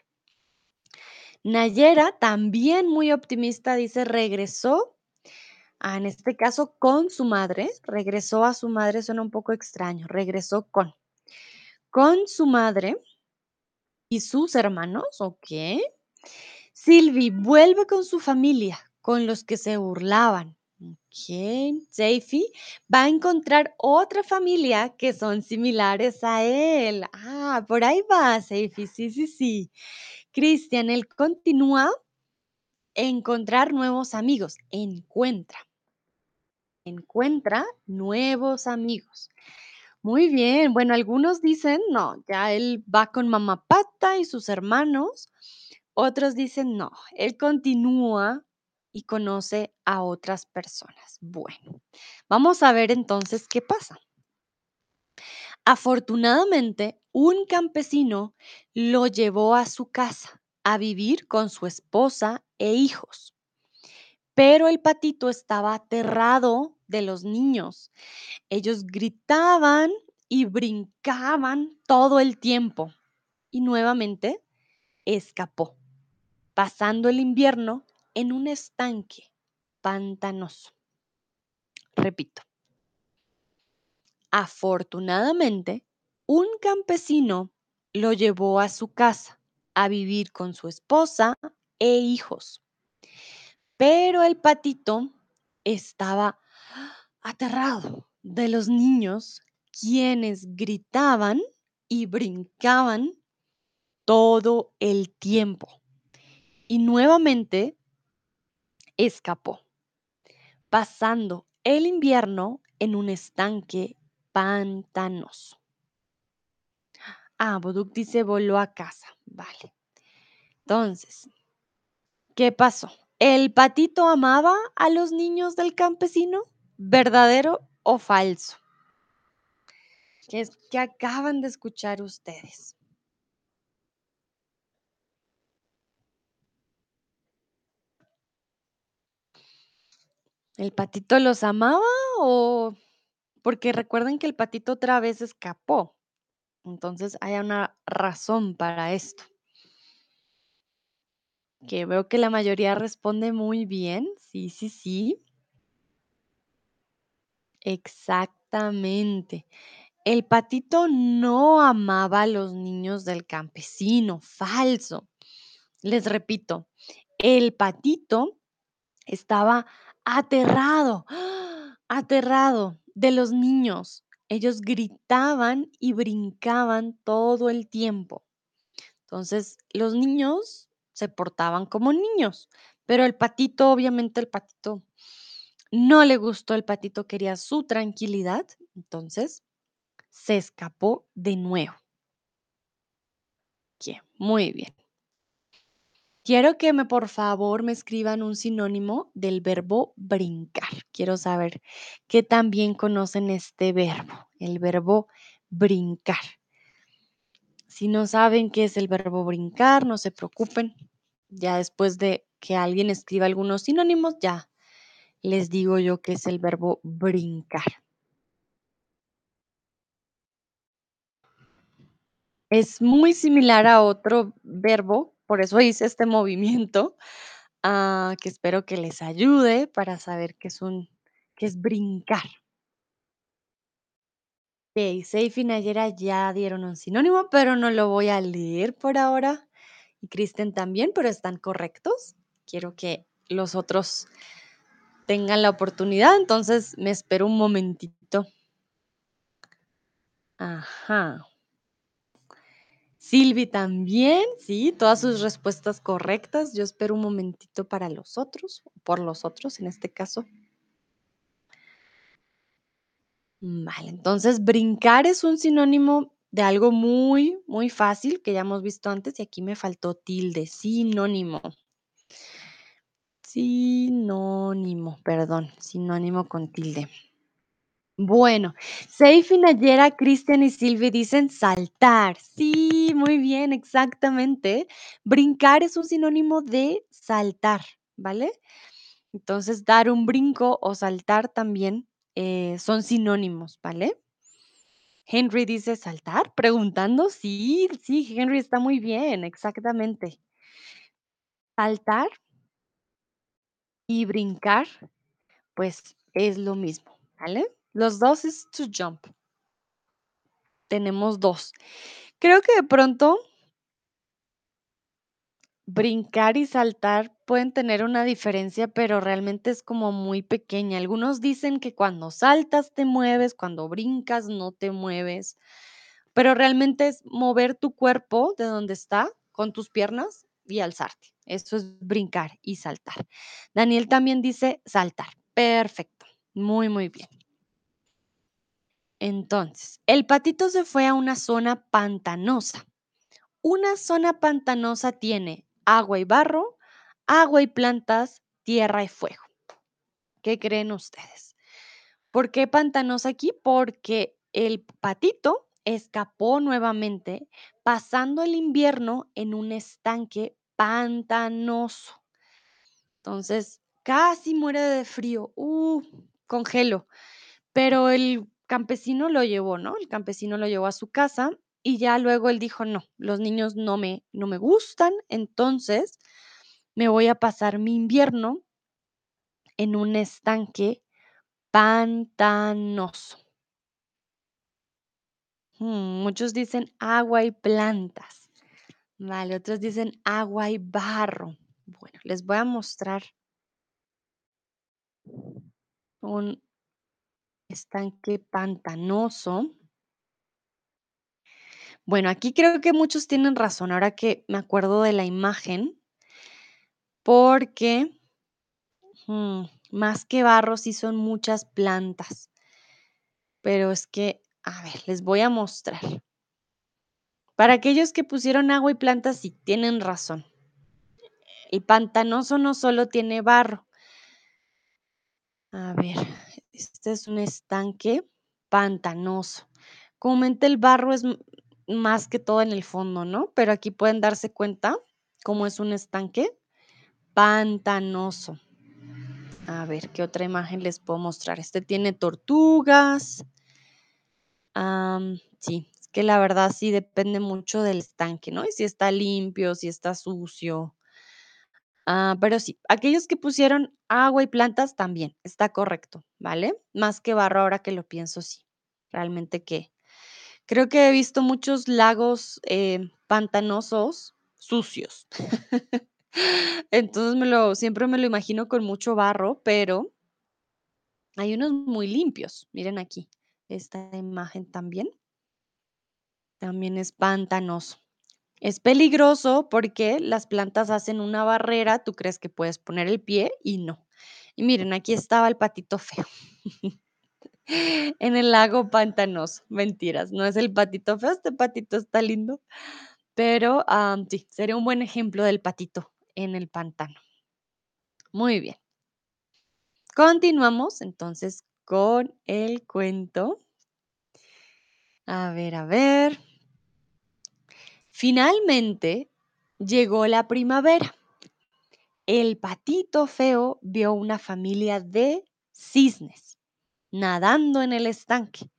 Nayera, también muy optimista, dice, regresó, en este caso con su madre, regresó a su madre, suena un poco extraño, regresó con, con su madre y sus hermanos, ok. Silvi vuelve con su familia, con los que se burlaban. Ok, Seifi va a encontrar otra familia que son similares a él. Ah, por ahí va, Seifi, sí, sí, sí. Cristian, él continúa encontrar nuevos amigos. Encuentra. Encuentra nuevos amigos. Muy bien. Bueno, algunos dicen, no, ya él va con mamá pata y sus hermanos. Otros dicen, no, él continúa y conoce a otras personas. Bueno, vamos a ver entonces qué pasa. Afortunadamente, un campesino lo llevó a su casa a vivir con su esposa e hijos. Pero el patito estaba aterrado de los niños. Ellos gritaban y brincaban todo el tiempo. Y nuevamente escapó, pasando el invierno en un estanque pantanoso. Repito. Afortunadamente, un campesino lo llevó a su casa a vivir con su esposa e hijos. Pero el patito estaba aterrado de los niños quienes gritaban y brincaban todo el tiempo. Y nuevamente escapó, pasando el invierno en un estanque pantanoso. Ah, Boduk dice voló a casa. Vale. Entonces, ¿qué pasó? ¿El patito amaba a los niños del campesino? ¿Verdadero o falso? ¿Qué es que acaban de escuchar ustedes? ¿El patito los amaba o porque recuerden que el patito otra vez escapó? Entonces hay una razón para esto. Que veo que la mayoría responde muy bien. Sí, sí, sí. Exactamente. El patito no amaba a los niños del campesino. Falso. Les repito, el patito estaba aterrado, aterrado de los niños. Ellos gritaban y brincaban todo el tiempo. Entonces, los niños se portaban como niños, pero el patito, obviamente el patito no le gustó, el patito quería su tranquilidad, entonces se escapó de nuevo. Muy bien. Quiero que me, por favor, me escriban un sinónimo del verbo brincar. Quiero saber qué también conocen este verbo, el verbo brincar. Si no saben qué es el verbo brincar, no se preocupen. Ya después de que alguien escriba algunos sinónimos, ya les digo yo qué es el verbo brincar. Es muy similar a otro verbo, por eso hice este movimiento, ah, que espero que les ayude para saber qué es un qué es brincar. Okey, Seif y Nayera ya dieron un sinónimo, pero no lo voy a leer por ahora, y Kristen también, pero están correctos. Quiero que los otros tengan la oportunidad, entonces me espero un momentito. Ajá. Silvi también, sí, todas sus respuestas correctas. Yo espero un momentito para los otros, por los otros en este caso. Vale, entonces brincar es un sinónimo de algo muy, muy fácil que ya hemos visto antes y aquí me faltó tilde, sinónimo. Sinónimo, perdón, sinónimo con tilde. Bueno, Seif y Nayera, Cristian y Silvi dicen saltar. Sí, muy bien, exactamente. Brincar es un sinónimo de saltar, ¿vale? Entonces, dar un brinco o saltar también eh, son sinónimos, ¿vale? Henry dice saltar, preguntando. Sí, sí, Henry está muy bien, exactamente. Saltar y brincar, pues es lo mismo, ¿vale? Los dos es to jump. Tenemos dos. Creo que de pronto brincar y saltar pueden tener una diferencia, pero realmente es como muy pequeña. Algunos dicen que cuando saltas te mueves, cuando brincas no te mueves, pero realmente es mover tu cuerpo de donde está con tus piernas y alzarte. Eso es brincar y saltar. Daniel también dice saltar. Perfecto. Muy, muy bien. Entonces, el patito se fue a una zona pantanosa. Una zona pantanosa tiene agua y barro, agua y plantas, tierra y fuego. ¿Qué creen ustedes? ¿Por qué pantanosa aquí? Porque el patito escapó nuevamente pasando el invierno en un estanque pantanoso. Entonces, casi muere de frío. Uh, congelo. Pero el campesino lo llevó, ¿no? El campesino lo llevó a su casa y ya luego él dijo, no, los niños no me, no me gustan, entonces me voy a pasar mi invierno en un estanque pantanoso. Mm, muchos dicen agua y plantas. Vale, otros dicen agua y barro. Bueno, les voy a mostrar un estanque pantanoso. Bueno, aquí creo que muchos tienen razón, ahora que me acuerdo de la imagen, porque mm, más que barro sí son muchas plantas. Pero es que, a ver, les voy a mostrar. Para aquellos que pusieron agua y plantas, sí tienen razón. El pantanoso no solo tiene barro. A ver, este es un estanque pantanoso. Comúnmente el barro es más que todo en el fondo, ¿no? Pero aquí pueden darse cuenta cómo es un estanque pantanoso. A ver, ¿qué otra imagen les puedo mostrar? Este tiene tortugas. Sí, es que la verdad sí depende mucho del estanque, ¿no? Y si está limpio, si está sucio. Ah, pero sí, aquellos que pusieron agua y plantas también, está correcto, ¿vale? Más que barro, ahora que lo pienso, sí. Realmente que creo que he visto muchos lagos eh, pantanosos sucios. Entonces me lo, siempre me lo imagino con mucho barro, pero hay unos muy limpios. Miren aquí, esta imagen también, también es pantanoso. Es peligroso porque las plantas hacen una barrera, tú crees que puedes poner el pie y no. Y miren, aquí estaba el patito feo en el lago pantanoso. Mentiras, no es el patito feo, este patito está lindo, pero sí, sería un buen ejemplo del patito en el pantano. Muy bien. Continuamos entonces con el cuento. A ver, a ver. Finalmente llegó la primavera. El patito feo vio una familia de cisnes nadando en el estanque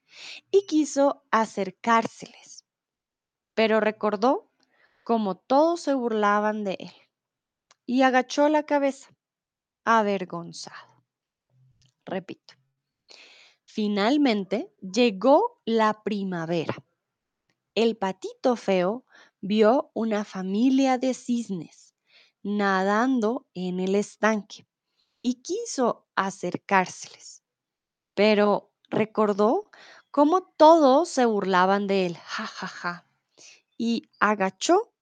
y quiso acercárseles, pero recordó cómo todos se burlaban de él y agachó la cabeza, avergonzado. Repito. Finalmente llegó la primavera. El patito feo vio una familia de cisnes nadando en el estanque y quiso acercárseles, pero recordó cómo todos se burlaban de él, ja, ja, ja, y agachó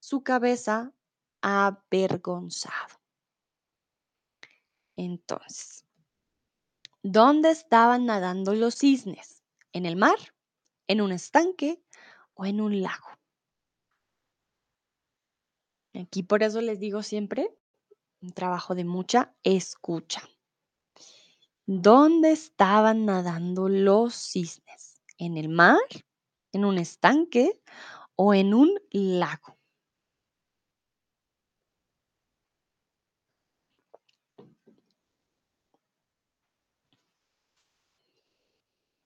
su cabeza avergonzado. Entonces, ¿dónde estaban nadando los cisnes? ¿En el mar? ¿En un estanque? ¿O en un lago? Aquí por eso les digo siempre, un trabajo de mucha escucha. ¿Dónde estaban nadando los cisnes? ¿En el mar? ¿En un estanque? ¿O en un lago?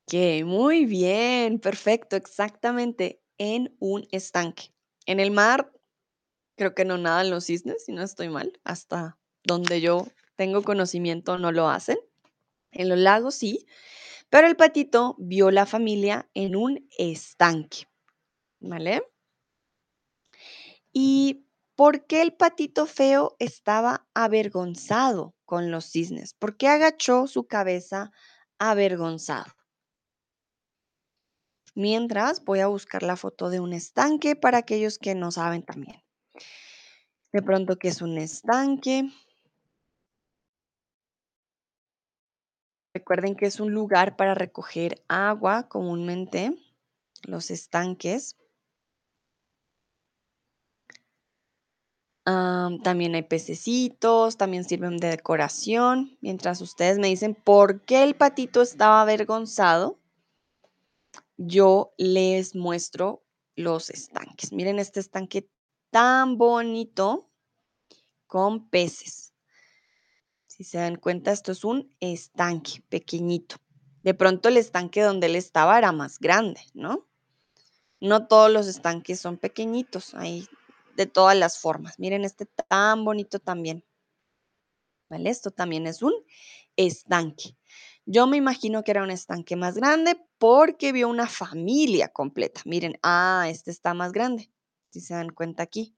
Que muy bien, perfecto, exactamente, en un estanque. En el mar, creo que no nadan los cisnes, si no estoy mal, hasta donde yo tengo conocimiento no lo hacen. En los lagos sí, pero el patito vio la familia en un estanque, ¿vale? ¿Y por qué el patito feo estaba avergonzado con los cisnes? ¿Por qué agachó su cabeza avergonzado? Mientras voy a buscar la foto de un estanque para aquellos que no saben también. De pronto, ¿qué es un estanque? Recuerden que es un lugar para recoger agua comúnmente, los estanques. Am, también hay pececitos, también sirven de decoración. Mientras ustedes me dicen por qué el patito estaba avergonzado, yo les muestro los estanques. Miren este estanque tan bonito con peces. Si se dan cuenta, esto es un estanque pequeñito. De pronto el estanque donde él estaba era más grande, ¿no? No todos los estanques son pequeñitos, hay de todas las formas. Miren este tan bonito también. ¿Vale? Esto también es un estanque. Yo me imagino que era un estanque más grande porque vio una familia completa. Miren, ah, este está más grande, si se dan cuenta aquí.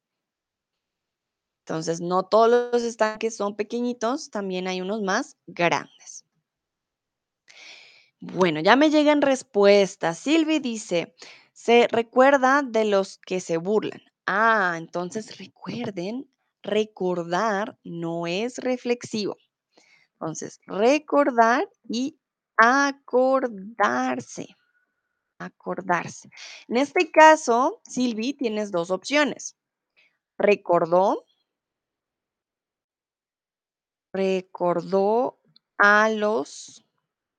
Entonces, no todos los estanques son pequeñitos, también hay unos más grandes. Bueno, ya me llegan respuestas. Silvi dice, se recuerda de los que se burlan. Ah, entonces recuerden, recordar no es reflexivo. Entonces, recordar y acordarse. Acordarse. En este caso, Silvi, tienes dos opciones. Recordó, recordó a los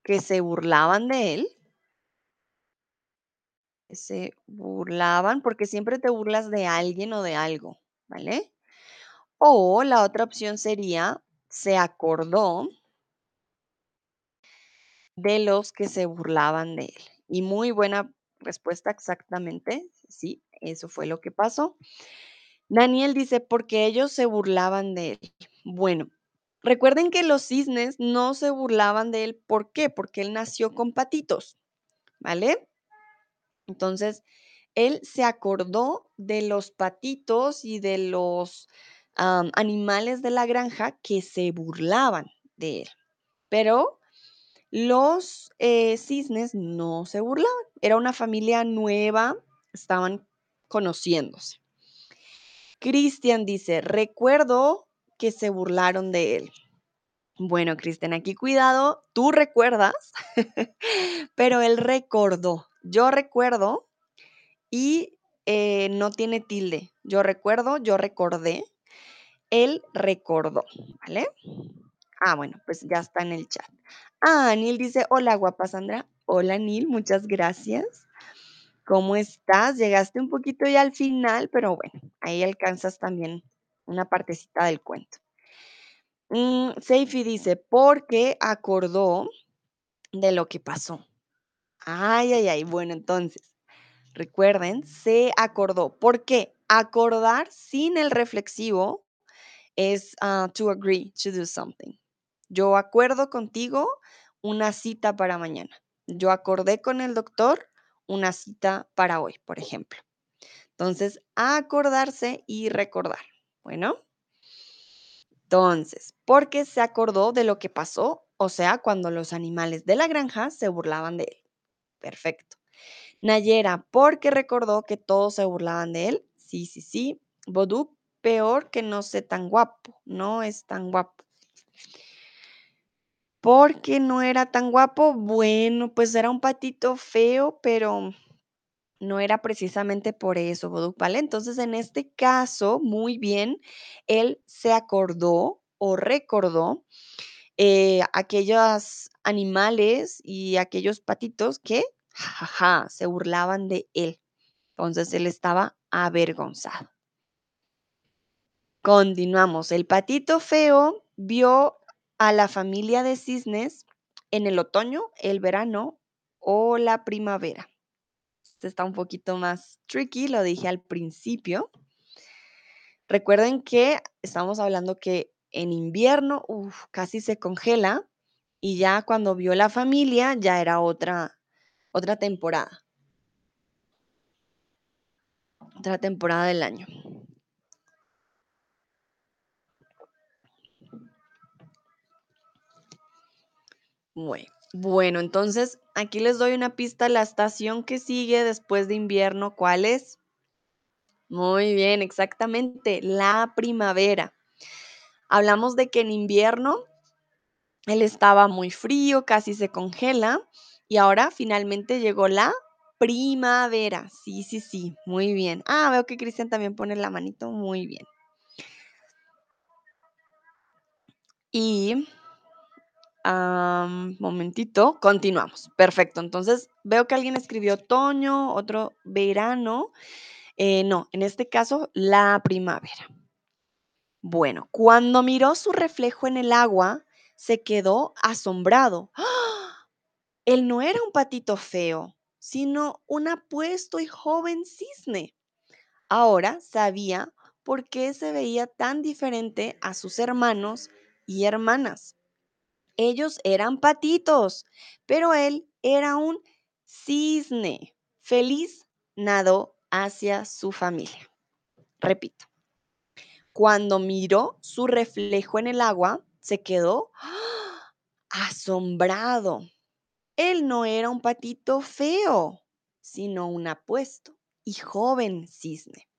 que se burlaban de él. Se burlaban porque siempre te burlas de alguien o de algo, ¿vale? O la otra opción sería, se acordó de los que se burlaban de él. Y muy buena respuesta, exactamente. Sí, eso fue lo que pasó. Daniel dice, porque ellos se burlaban de él. Bueno, recuerden que los cisnes no se burlaban de él. ¿Por qué? Porque él nació con patitos, ¿vale? Entonces, él se acordó de los patitos y de los animales de la granja que se burlaban de él. Pero los eh, cisnes no se burlaban. Era una familia nueva, estaban conociéndose. Cristian dice, recuerdo que se burlaron de él. Bueno, Cristian, aquí cuidado, tú recuerdas, pero él recordó. Yo recuerdo y eh, no tiene tilde. Yo recuerdo, yo recordé, él recordó, ¿vale? Ah, bueno, pues ya está en el chat. Ah, Neil dice, hola guapa Sandra. Hola Neil, muchas gracias. ¿Cómo estás? Llegaste un poquito ya al final, pero bueno, ahí alcanzas también una partecita del cuento. Mm, Seifi dice, porque acordó de lo que pasó. Ay, ay, ay. Bueno, entonces, recuerden, se acordó. ¿Por qué? Acordar sin el reflexivo es ah, to agree to do something. Yo acuerdo contigo una cita para mañana. Yo acordé con el doctor una cita para hoy, por ejemplo. Entonces, acordarse y recordar. Bueno, entonces, porque se acordó de lo que pasó, o sea, cuando los animales de la granja se burlaban de él. Perfecto. Nayera, porque recordó que todos se burlaban de él. Sí, sí, sí. Bodú, peor que no sé tan guapo. No es tan guapo. Porque no era tan guapo. Bueno, pues era un patito feo, pero no era precisamente por eso, Boduk, ¿vale? Entonces, en este caso, muy bien, él se acordó o recordó eh, aquellos animales y aquellos patitos que, jajaja, se burlaban de él. Entonces, él estaba avergonzado. Continuamos. El patito feo vio a la familia de cisnes en el otoño, el verano o la primavera. Este está un poquito más tricky, lo dije al principio. Recuerden que estamos hablando que en invierno casi se congela y ya cuando vio la familia ya era otra, otra temporada. Otra temporada del año. Bueno, entonces aquí les doy una pista. La estación que sigue después de invierno, ¿cuál es? Muy bien, exactamente, la primavera. Hablamos de que en invierno él estaba muy frío, casi se congela y ahora finalmente llegó la primavera. Sí, sí, sí, muy bien. Ah, veo que Cristian también pone la manito, muy bien. Y, momentito, continuamos. Perfecto, entonces veo que alguien escribió otoño, otro verano. Eh, no, en este caso, la primavera. Bueno, cuando miró su reflejo en el agua, se quedó asombrado. Él no era un patito feo, sino un apuesto y joven cisne. Ahora sabía por qué se veía tan diferente a sus hermanos y hermanas. Ellos eran patitos, pero él era un cisne. Feliz nadó hacia su familia. Repito. Cuando miró su reflejo en el agua, se quedó asombrado. Él no era un patito feo, sino un apuesto y joven cisne.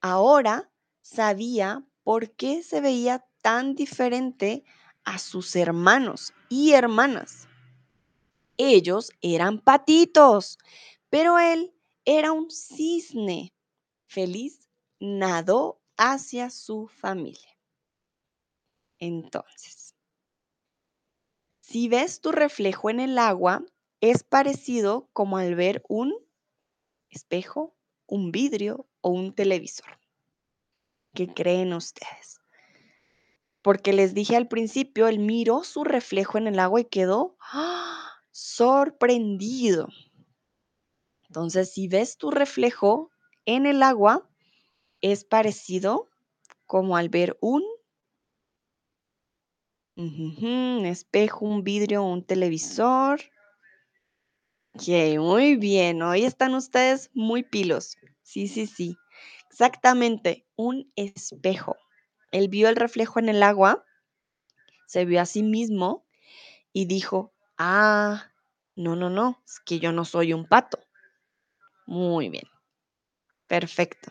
Ahora sabía por qué se veía tan diferente a sus hermanos y hermanas. Ellos eran patitos, pero él era un cisne. Feliz nadó hacia su familia. Entonces, si ves tu reflejo en el agua, es parecido como al ver un espejo, un vidrio o un televisor. ¿Qué creen ustedes? Porque les dije al principio, él miró su reflejo en el agua y quedó sorprendido. Entonces, si ves tu reflejo en el agua, es parecido como al ver un espejo, un vidrio, un televisor. Ok, muy bien. Hoy están ustedes muy pilos. Sí, sí, sí. Exactamente, un espejo. Él vio el reflejo en el agua, se vio a sí mismo y dijo, ah, no, no, no, es que yo no soy un pato. Muy bien, perfecto.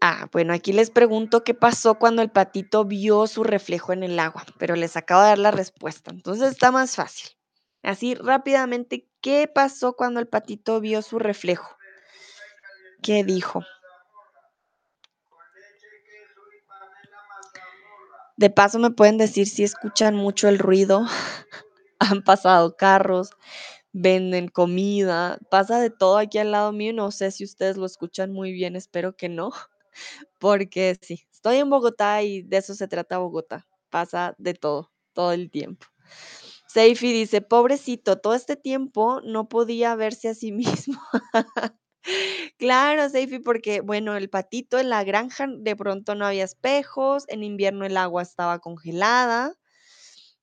Ah, bueno, aquí les pregunto qué pasó cuando el patito vio su reflejo en el agua, pero les acabo de dar la respuesta, entonces está más fácil. Así rápidamente, ¿qué pasó cuando el patito vio su reflejo? ¿Qué dijo? De paso, me pueden decir si escuchan mucho el ruido. Han pasado carros, venden comida, pasa de todo aquí al lado mío. No sé si ustedes lo escuchan muy bien, espero que no, porque sí, estoy en Bogotá y de eso se trata Bogotá. Pasa de todo, todo el tiempo. Seifi dice, pobrecito, todo este tiempo no podía verse a sí mismo. Claro, Seifi, porque bueno, el patito en la granja de pronto no había espejos, en invierno el agua estaba congelada,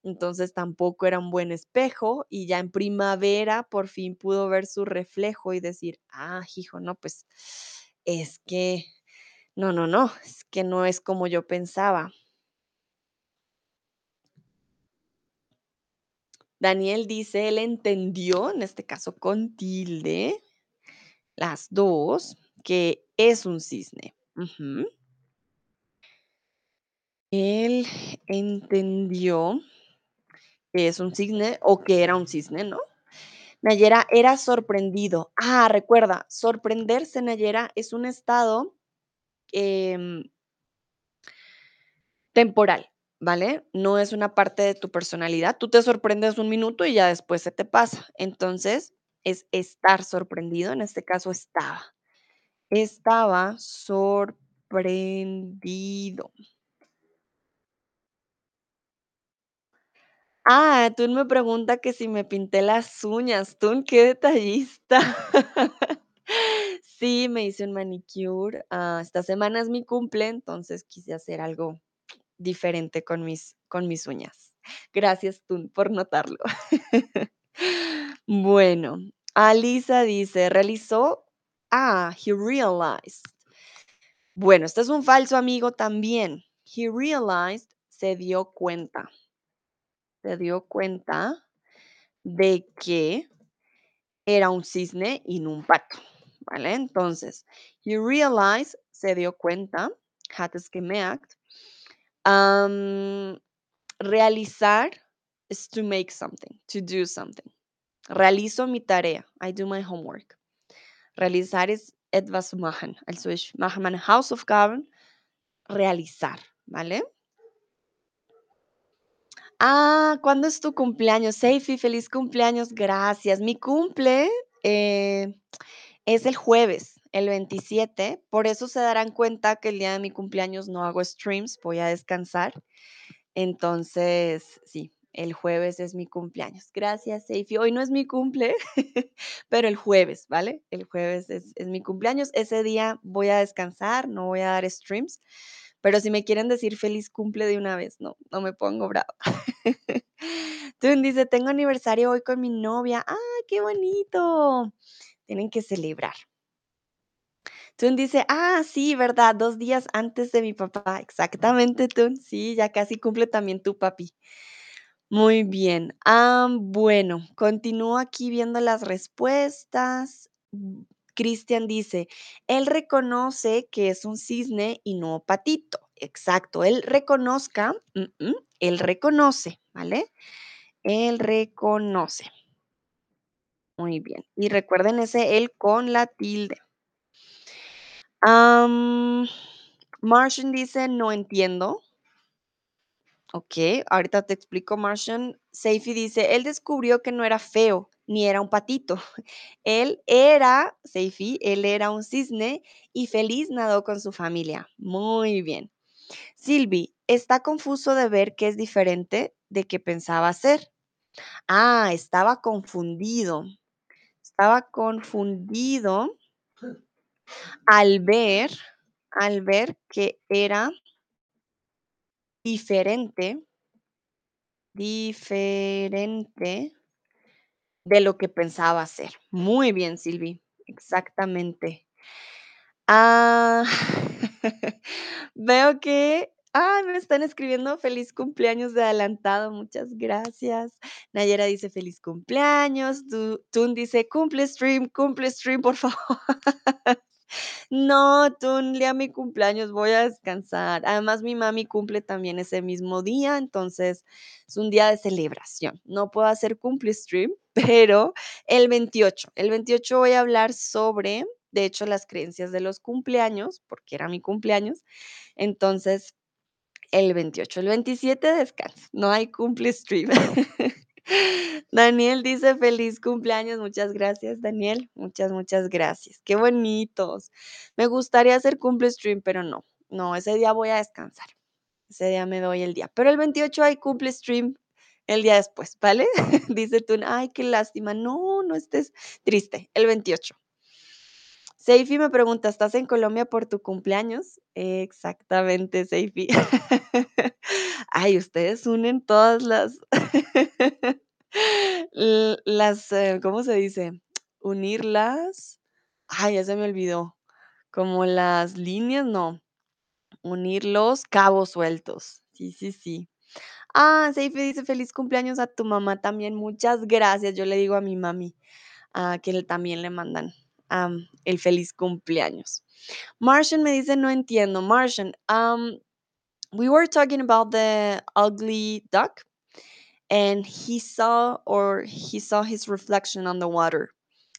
entonces tampoco era un buen espejo y ya en primavera por fin pudo ver su reflejo y decir, ah, hijo, no, pues es que, no, no, no, es que no es como yo pensaba. Daniel dice, él entendió, en este caso con tilde, las dos, que es un cisne. Él entendió que es un cisne o que era un cisne, ¿no? Nayera era sorprendido. Ah, recuerda, sorprenderse, Nayera, es un estado em, temporal, ¿vale? No es una parte de tu personalidad. Tú te sorprendes un minuto y ya después se te pasa. Entonces, es estar sorprendido. En este caso, estaba. Estaba sorprendido. Ah, Tun me pregunta que si me pinté las uñas. Tun, qué detallista. Sí, me hice un manicure. Ah, esta semana es mi cumple, entonces quise hacer algo diferente con mis, con mis uñas. Gracias, Tun, por notarlo. Bueno, Alisa dice, realizó. Ah, he realized. Bueno, este es un falso amigo también. He realized, se dio cuenta. Se dio cuenta de que era un cisne y no un pato, ¿vale? Entonces, he realized, se dio cuenta, hat es gemerkt. Am, realizar is to make something, to do something. Realizo mi tarea, I do my homework. Realizar es etwas machen, also ich mache meine Hausaufgaben, realizar, ¿vale? Ah, ¿cuándo es tu cumpleaños? Seifi, feliz cumpleaños, gracias. Mi cumple eh, es el jueves, el 27, por eso se darán cuenta que el día de mi cumpleaños no hago streams, voy a descansar. Entonces, sí, el jueves es mi cumpleaños. Gracias, Seifi. Hoy no es mi cumple, pero el jueves, ¿vale? El jueves es, mi cumpleaños. Ese día voy a descansar, no voy a dar streams. Pero si me quieren decir feliz cumple de una vez, no, no me pongo brava. Tun dice, tengo aniversario hoy con mi novia. ¡Ah, qué bonito! Tienen que celebrar. Tun dice, ah, sí, ¿verdad? Dos días antes de mi papá. Exactamente, Tun. Sí, ya casi cumple también tu papi. Muy bien. Ah, bueno, continúo aquí viendo las respuestas. Mm, Cristian dice, él reconoce que es un cisne y no patito. Exacto, él reconozca, mm, mm, él reconoce, ¿vale? Él reconoce. Muy bien. Y recuerden ese él con la tilde. Martian dice, no entiendo. Ok, ahorita te explico, Martian. Seifi dice, él descubrió que no era feo, ni era un patito. Él era, Seifi, él era un cisne y feliz nadó con su familia. Muy bien. Silvi, está confuso de ver que es diferente de que pensaba ser. Ah, estaba confundido. Estaba confundido al ver, al ver que era diferente, diferente de lo que pensaba ser. Muy bien, Silvi, exactamente. Ah, veo que, ah, me están escribiendo feliz cumpleaños de adelantado, muchas gracias. Nayera dice feliz cumpleaños, Tu- Tun dice cumple stream, cumple stream, por favor. No, Tun, día mi cumpleaños, voy a descansar. Además, mi mami cumple también ese mismo día, entonces es un día de celebración. No puedo hacer cumple stream, pero el 28, el 28 voy a hablar sobre, de hecho, las creencias de los cumpleaños, porque era mi cumpleaños. Entonces, el 28, el 27 descanso, no hay cumple stream. Daniel dice feliz cumpleaños, muchas gracias, Daniel, muchas, muchas gracias. Qué bonitos. Me gustaría hacer cumple stream, pero no, no, ese día voy a descansar. Ese día me doy el día. Pero el 28 hay cumple stream el día después, ¿vale? Dice tú, ay, qué lástima. No, no estés triste. El 28. Seifi me pregunta, ¿estás en Colombia por tu cumpleaños? Exactamente, Seifi. Ay, ustedes unen todas las, las, eh, ¿cómo se dice? Unirlas. Ay, ya se me olvidó. Como las líneas, no. Unir los cabos sueltos. Sí, sí, sí. Ah, Seifi dice feliz cumpleaños a tu mamá también. Muchas gracias. Yo le digo a mi mami ah, que también le mandan am, el feliz cumpleaños. Martian me dice, no entiendo. Martian, um, we were talking about the ugly duck and he saw or he saw his reflection on the water.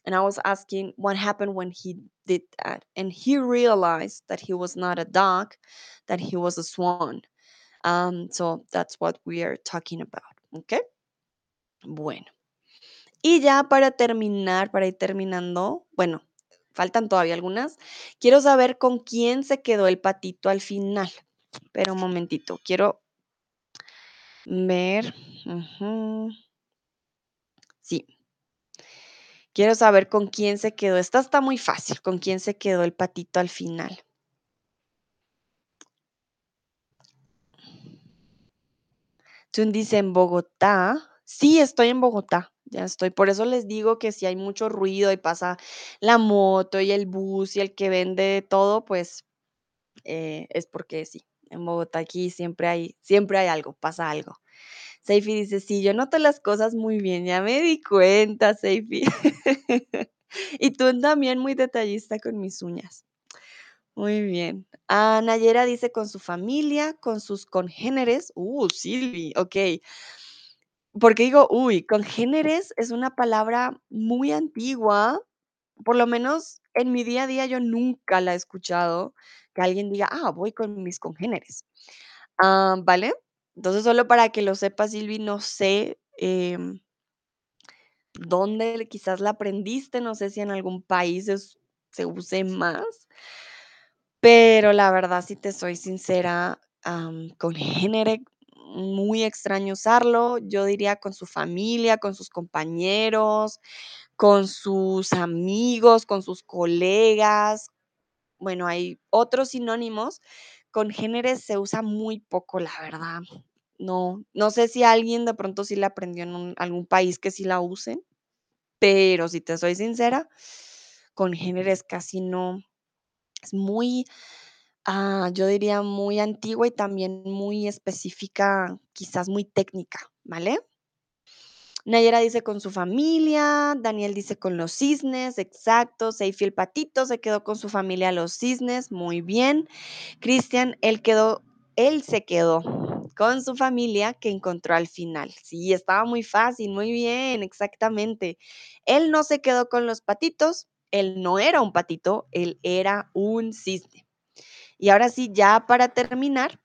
And I was asking what happened when he did that. And he realized that he was not a duck, that he was a swan. Um, so that's what we are talking about. Okay. Bueno. Y ya para terminar, para ir terminando, bueno, faltan todavía algunas. Quiero saber con quién se quedó el patito al final. Pero un momentito, quiero ver. Sí, quiero saber con quién se quedó. Esta está muy fácil. ¿Con quién se quedó el patito al final? Tun dice en Bogotá. Sí, estoy en Bogotá. Ya estoy. Por eso les digo que si hay mucho ruido y pasa la moto y el bus y el que vende todo, pues eh, es porque sí. En Bogotá aquí siempre hay, siempre hay algo, pasa algo. Seifi dice, sí, yo noto las cosas muy bien, ya me di cuenta, Seifi. y tú también muy detallista con mis uñas. Muy bien. Ah, Nayera dice con su familia, con sus congéneres. Uh, Silvi, ok. Porque digo, uy, congéneres es una palabra muy antigua. Por lo menos en mi día a día yo nunca la he escuchado que alguien diga, ah, voy con mis congéneres. Ah, ¿vale? Entonces, solo para que lo sepas, Silvi, no sé em, dónde quizás la aprendiste, no sé si en algún país se use más, pero la verdad, si te soy sincera, con muy extraño usarlo. Yo diría con su familia, con sus compañeros, con sus amigos, con sus colegas. Bueno, hay otros sinónimos. Con géneros se usa muy poco, la verdad. No, no sé si alguien de pronto sí la aprendió en algún país que sí la use, pero si te soy sincera, con géneros casi no. Es muy, ah, yo diría muy antigua y también muy específica, quizás muy técnica, ¿vale? Nayera dice con su familia, Daniel dice con los cisnes, exacto. Seifi el patito se quedó con su familia los cisnes, muy bien. Cristian, él quedó, él se quedó con su familia que encontró al final. Sí, estaba muy fácil, muy bien, exactamente. Él no se quedó con los patitos, él no era un patito, él era un cisne. Y ahora sí, ya para terminar,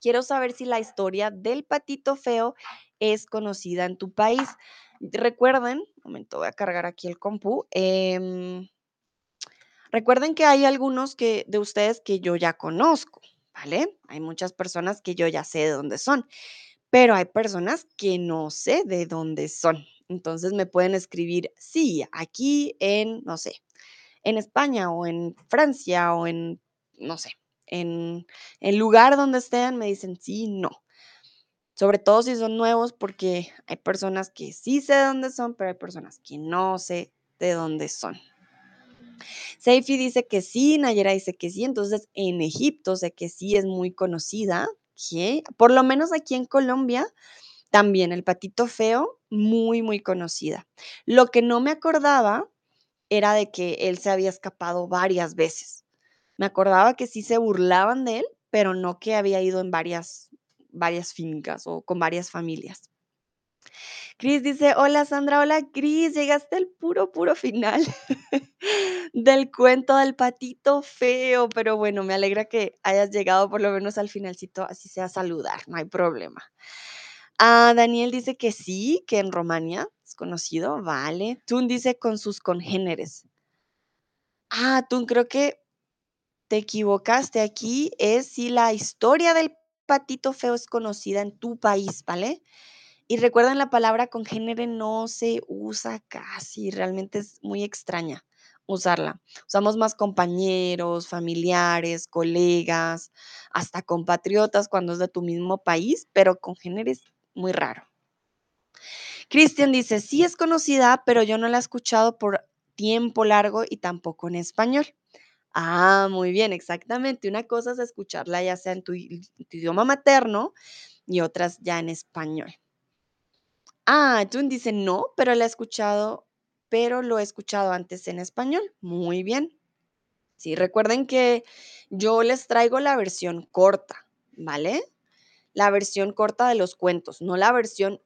quiero saber si la historia del patito feo es conocida en tu país. Recuerden, un momento, voy a cargar aquí el compu. em, recuerden que hay algunos que, de ustedes que yo ya conozco, ¿vale? Hay muchas personas que yo ya sé de dónde son, pero hay personas que no sé de dónde son. Entonces me pueden escribir, sí, aquí en, no sé, en España o en Francia o en, no sé, en el lugar donde estén, me dicen sí, no. Sobre todo si son nuevos, porque hay personas que sí sé de dónde son, pero hay personas que no sé de dónde son. Seifi dice que sí, Nayera dice que sí, entonces en Egipto sé que sí es muy conocida, ¿qué? por lo menos aquí en Colombia también el patito feo, muy, muy conocida. Lo que no me acordaba era de que él se había escapado varias veces. Me acordaba que sí se burlaban de él, pero no que había ido en varias, varias fincas o con varias familias. Cris dice, hola Sandra, hola Cris, llegaste al puro, puro final del cuento del patito feo, pero bueno, me alegra que hayas llegado por lo menos al finalcito, así sea saludar, no hay problema. Ah, Daniel dice que sí, que en Romania es conocido, vale. Tun dice con sus congéneres. Ah, Tun, creo que te equivocaste aquí, es si la historia del patito feo es conocida en tu país, ¿vale? Y recuerden, la palabra congénere no se usa casi, realmente es muy extraña usarla. Usamos más compañeros, familiares, colegas, hasta compatriotas cuando es de tu mismo país, pero congénere es muy raro. Cristian dice, sí es conocida, pero yo no la he escuchado por tiempo largo y tampoco en español. Ah, muy bien, exactamente. Una cosa es escucharla ya sea en tu, idioma materno y otras ya en español. Ah, Jun dice no, pero la he escuchado, pero lo he escuchado antes en español. Muy bien. Sí, recuerden que yo les traigo la versión corta, ¿vale? La versión corta de los cuentos, no la versión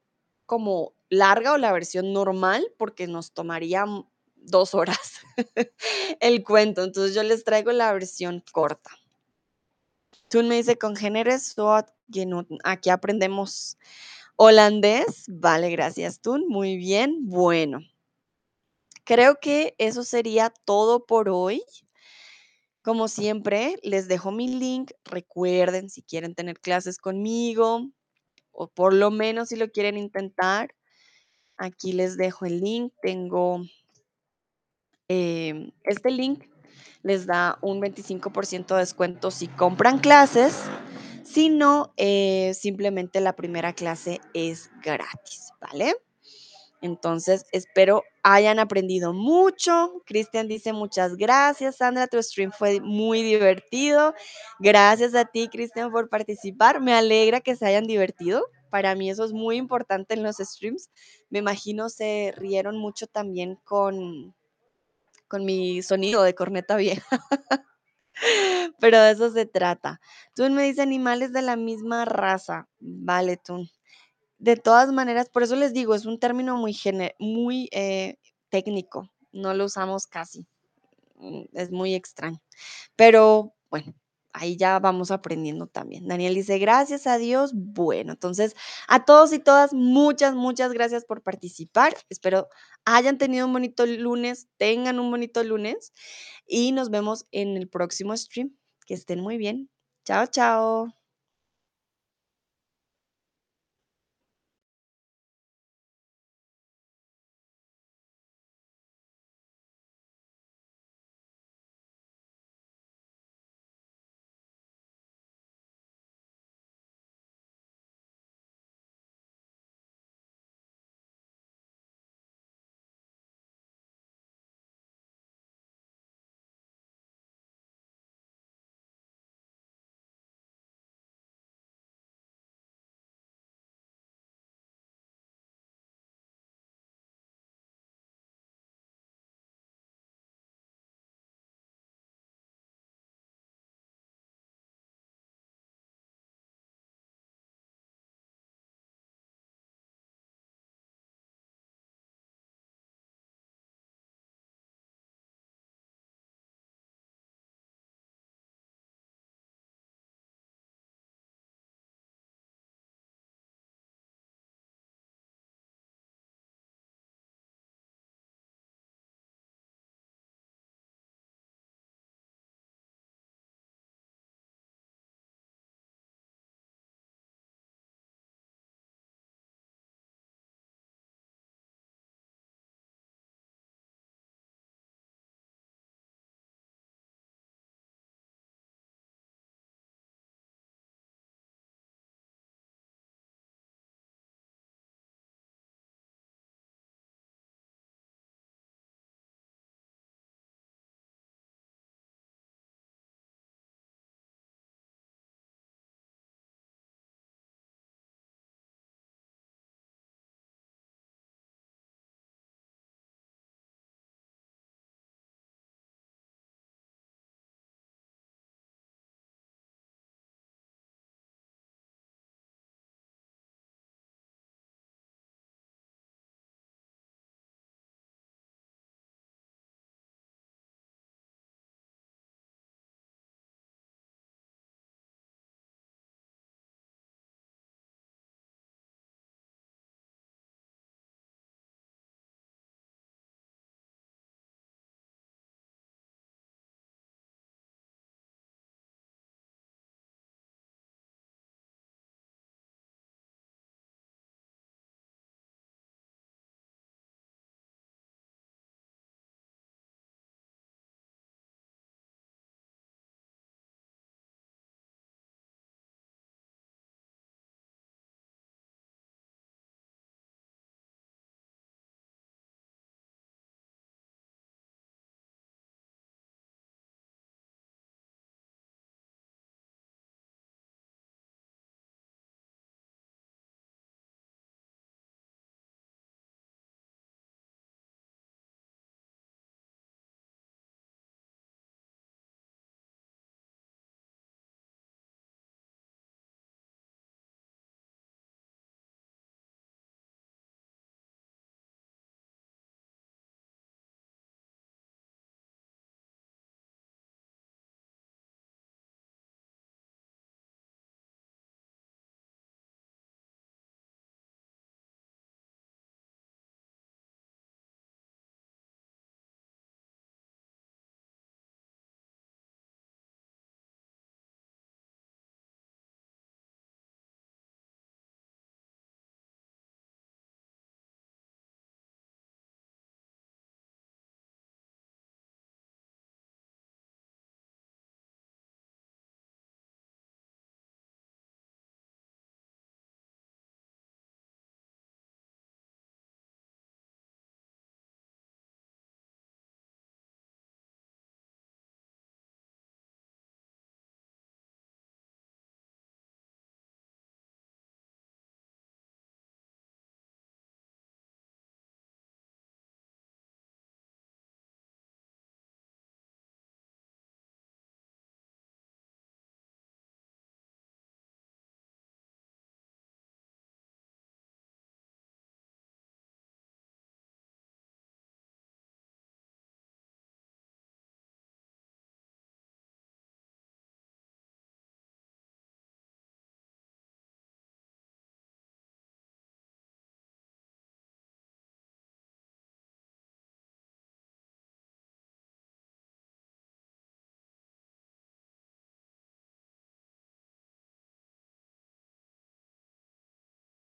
como larga o la versión normal, porque nos tomaría dos horas el cuento. Entonces yo les traigo la versión corta. Tun me dice so, aquí aprendemos Holandés, vale, gracias, Tun. Muy bien, bueno. Creo que eso sería todo por hoy. Como siempre, les dejo mi link. Recuerden, si quieren tener clases conmigo, o por lo menos si lo quieren intentar, aquí les dejo el link. Tengo em, este link, les da un 25% de descuento si compran clases. Si no, eh, simplemente la primera clase es gratis, ¿vale? Entonces, espero hayan aprendido mucho. Cristian dice muchas gracias, Sandra. Tu stream fue muy divertido. Gracias a ti, Cristian, por participar. Me alegra que se hayan divertido. Para mí eso es muy importante en los streams. Me imagino se rieron mucho también con, con mi sonido de corneta vieja. Pero de eso se trata. Tú me dices animales de la misma raza. Vale, tú. De todas maneras, por eso les digo, es un término muy, muy eh, técnico, no lo usamos casi, mm, es muy extraño. Pero bueno, ahí ya vamos aprendiendo también. Daniel dice, gracias a Dios. Bueno, entonces a todos y todas, muchas, muchas gracias por participar. Espero hayan tenido un bonito lunes, tengan un bonito lunes y nos vemos en el próximo stream. Que estén muy bien. Chao, chao.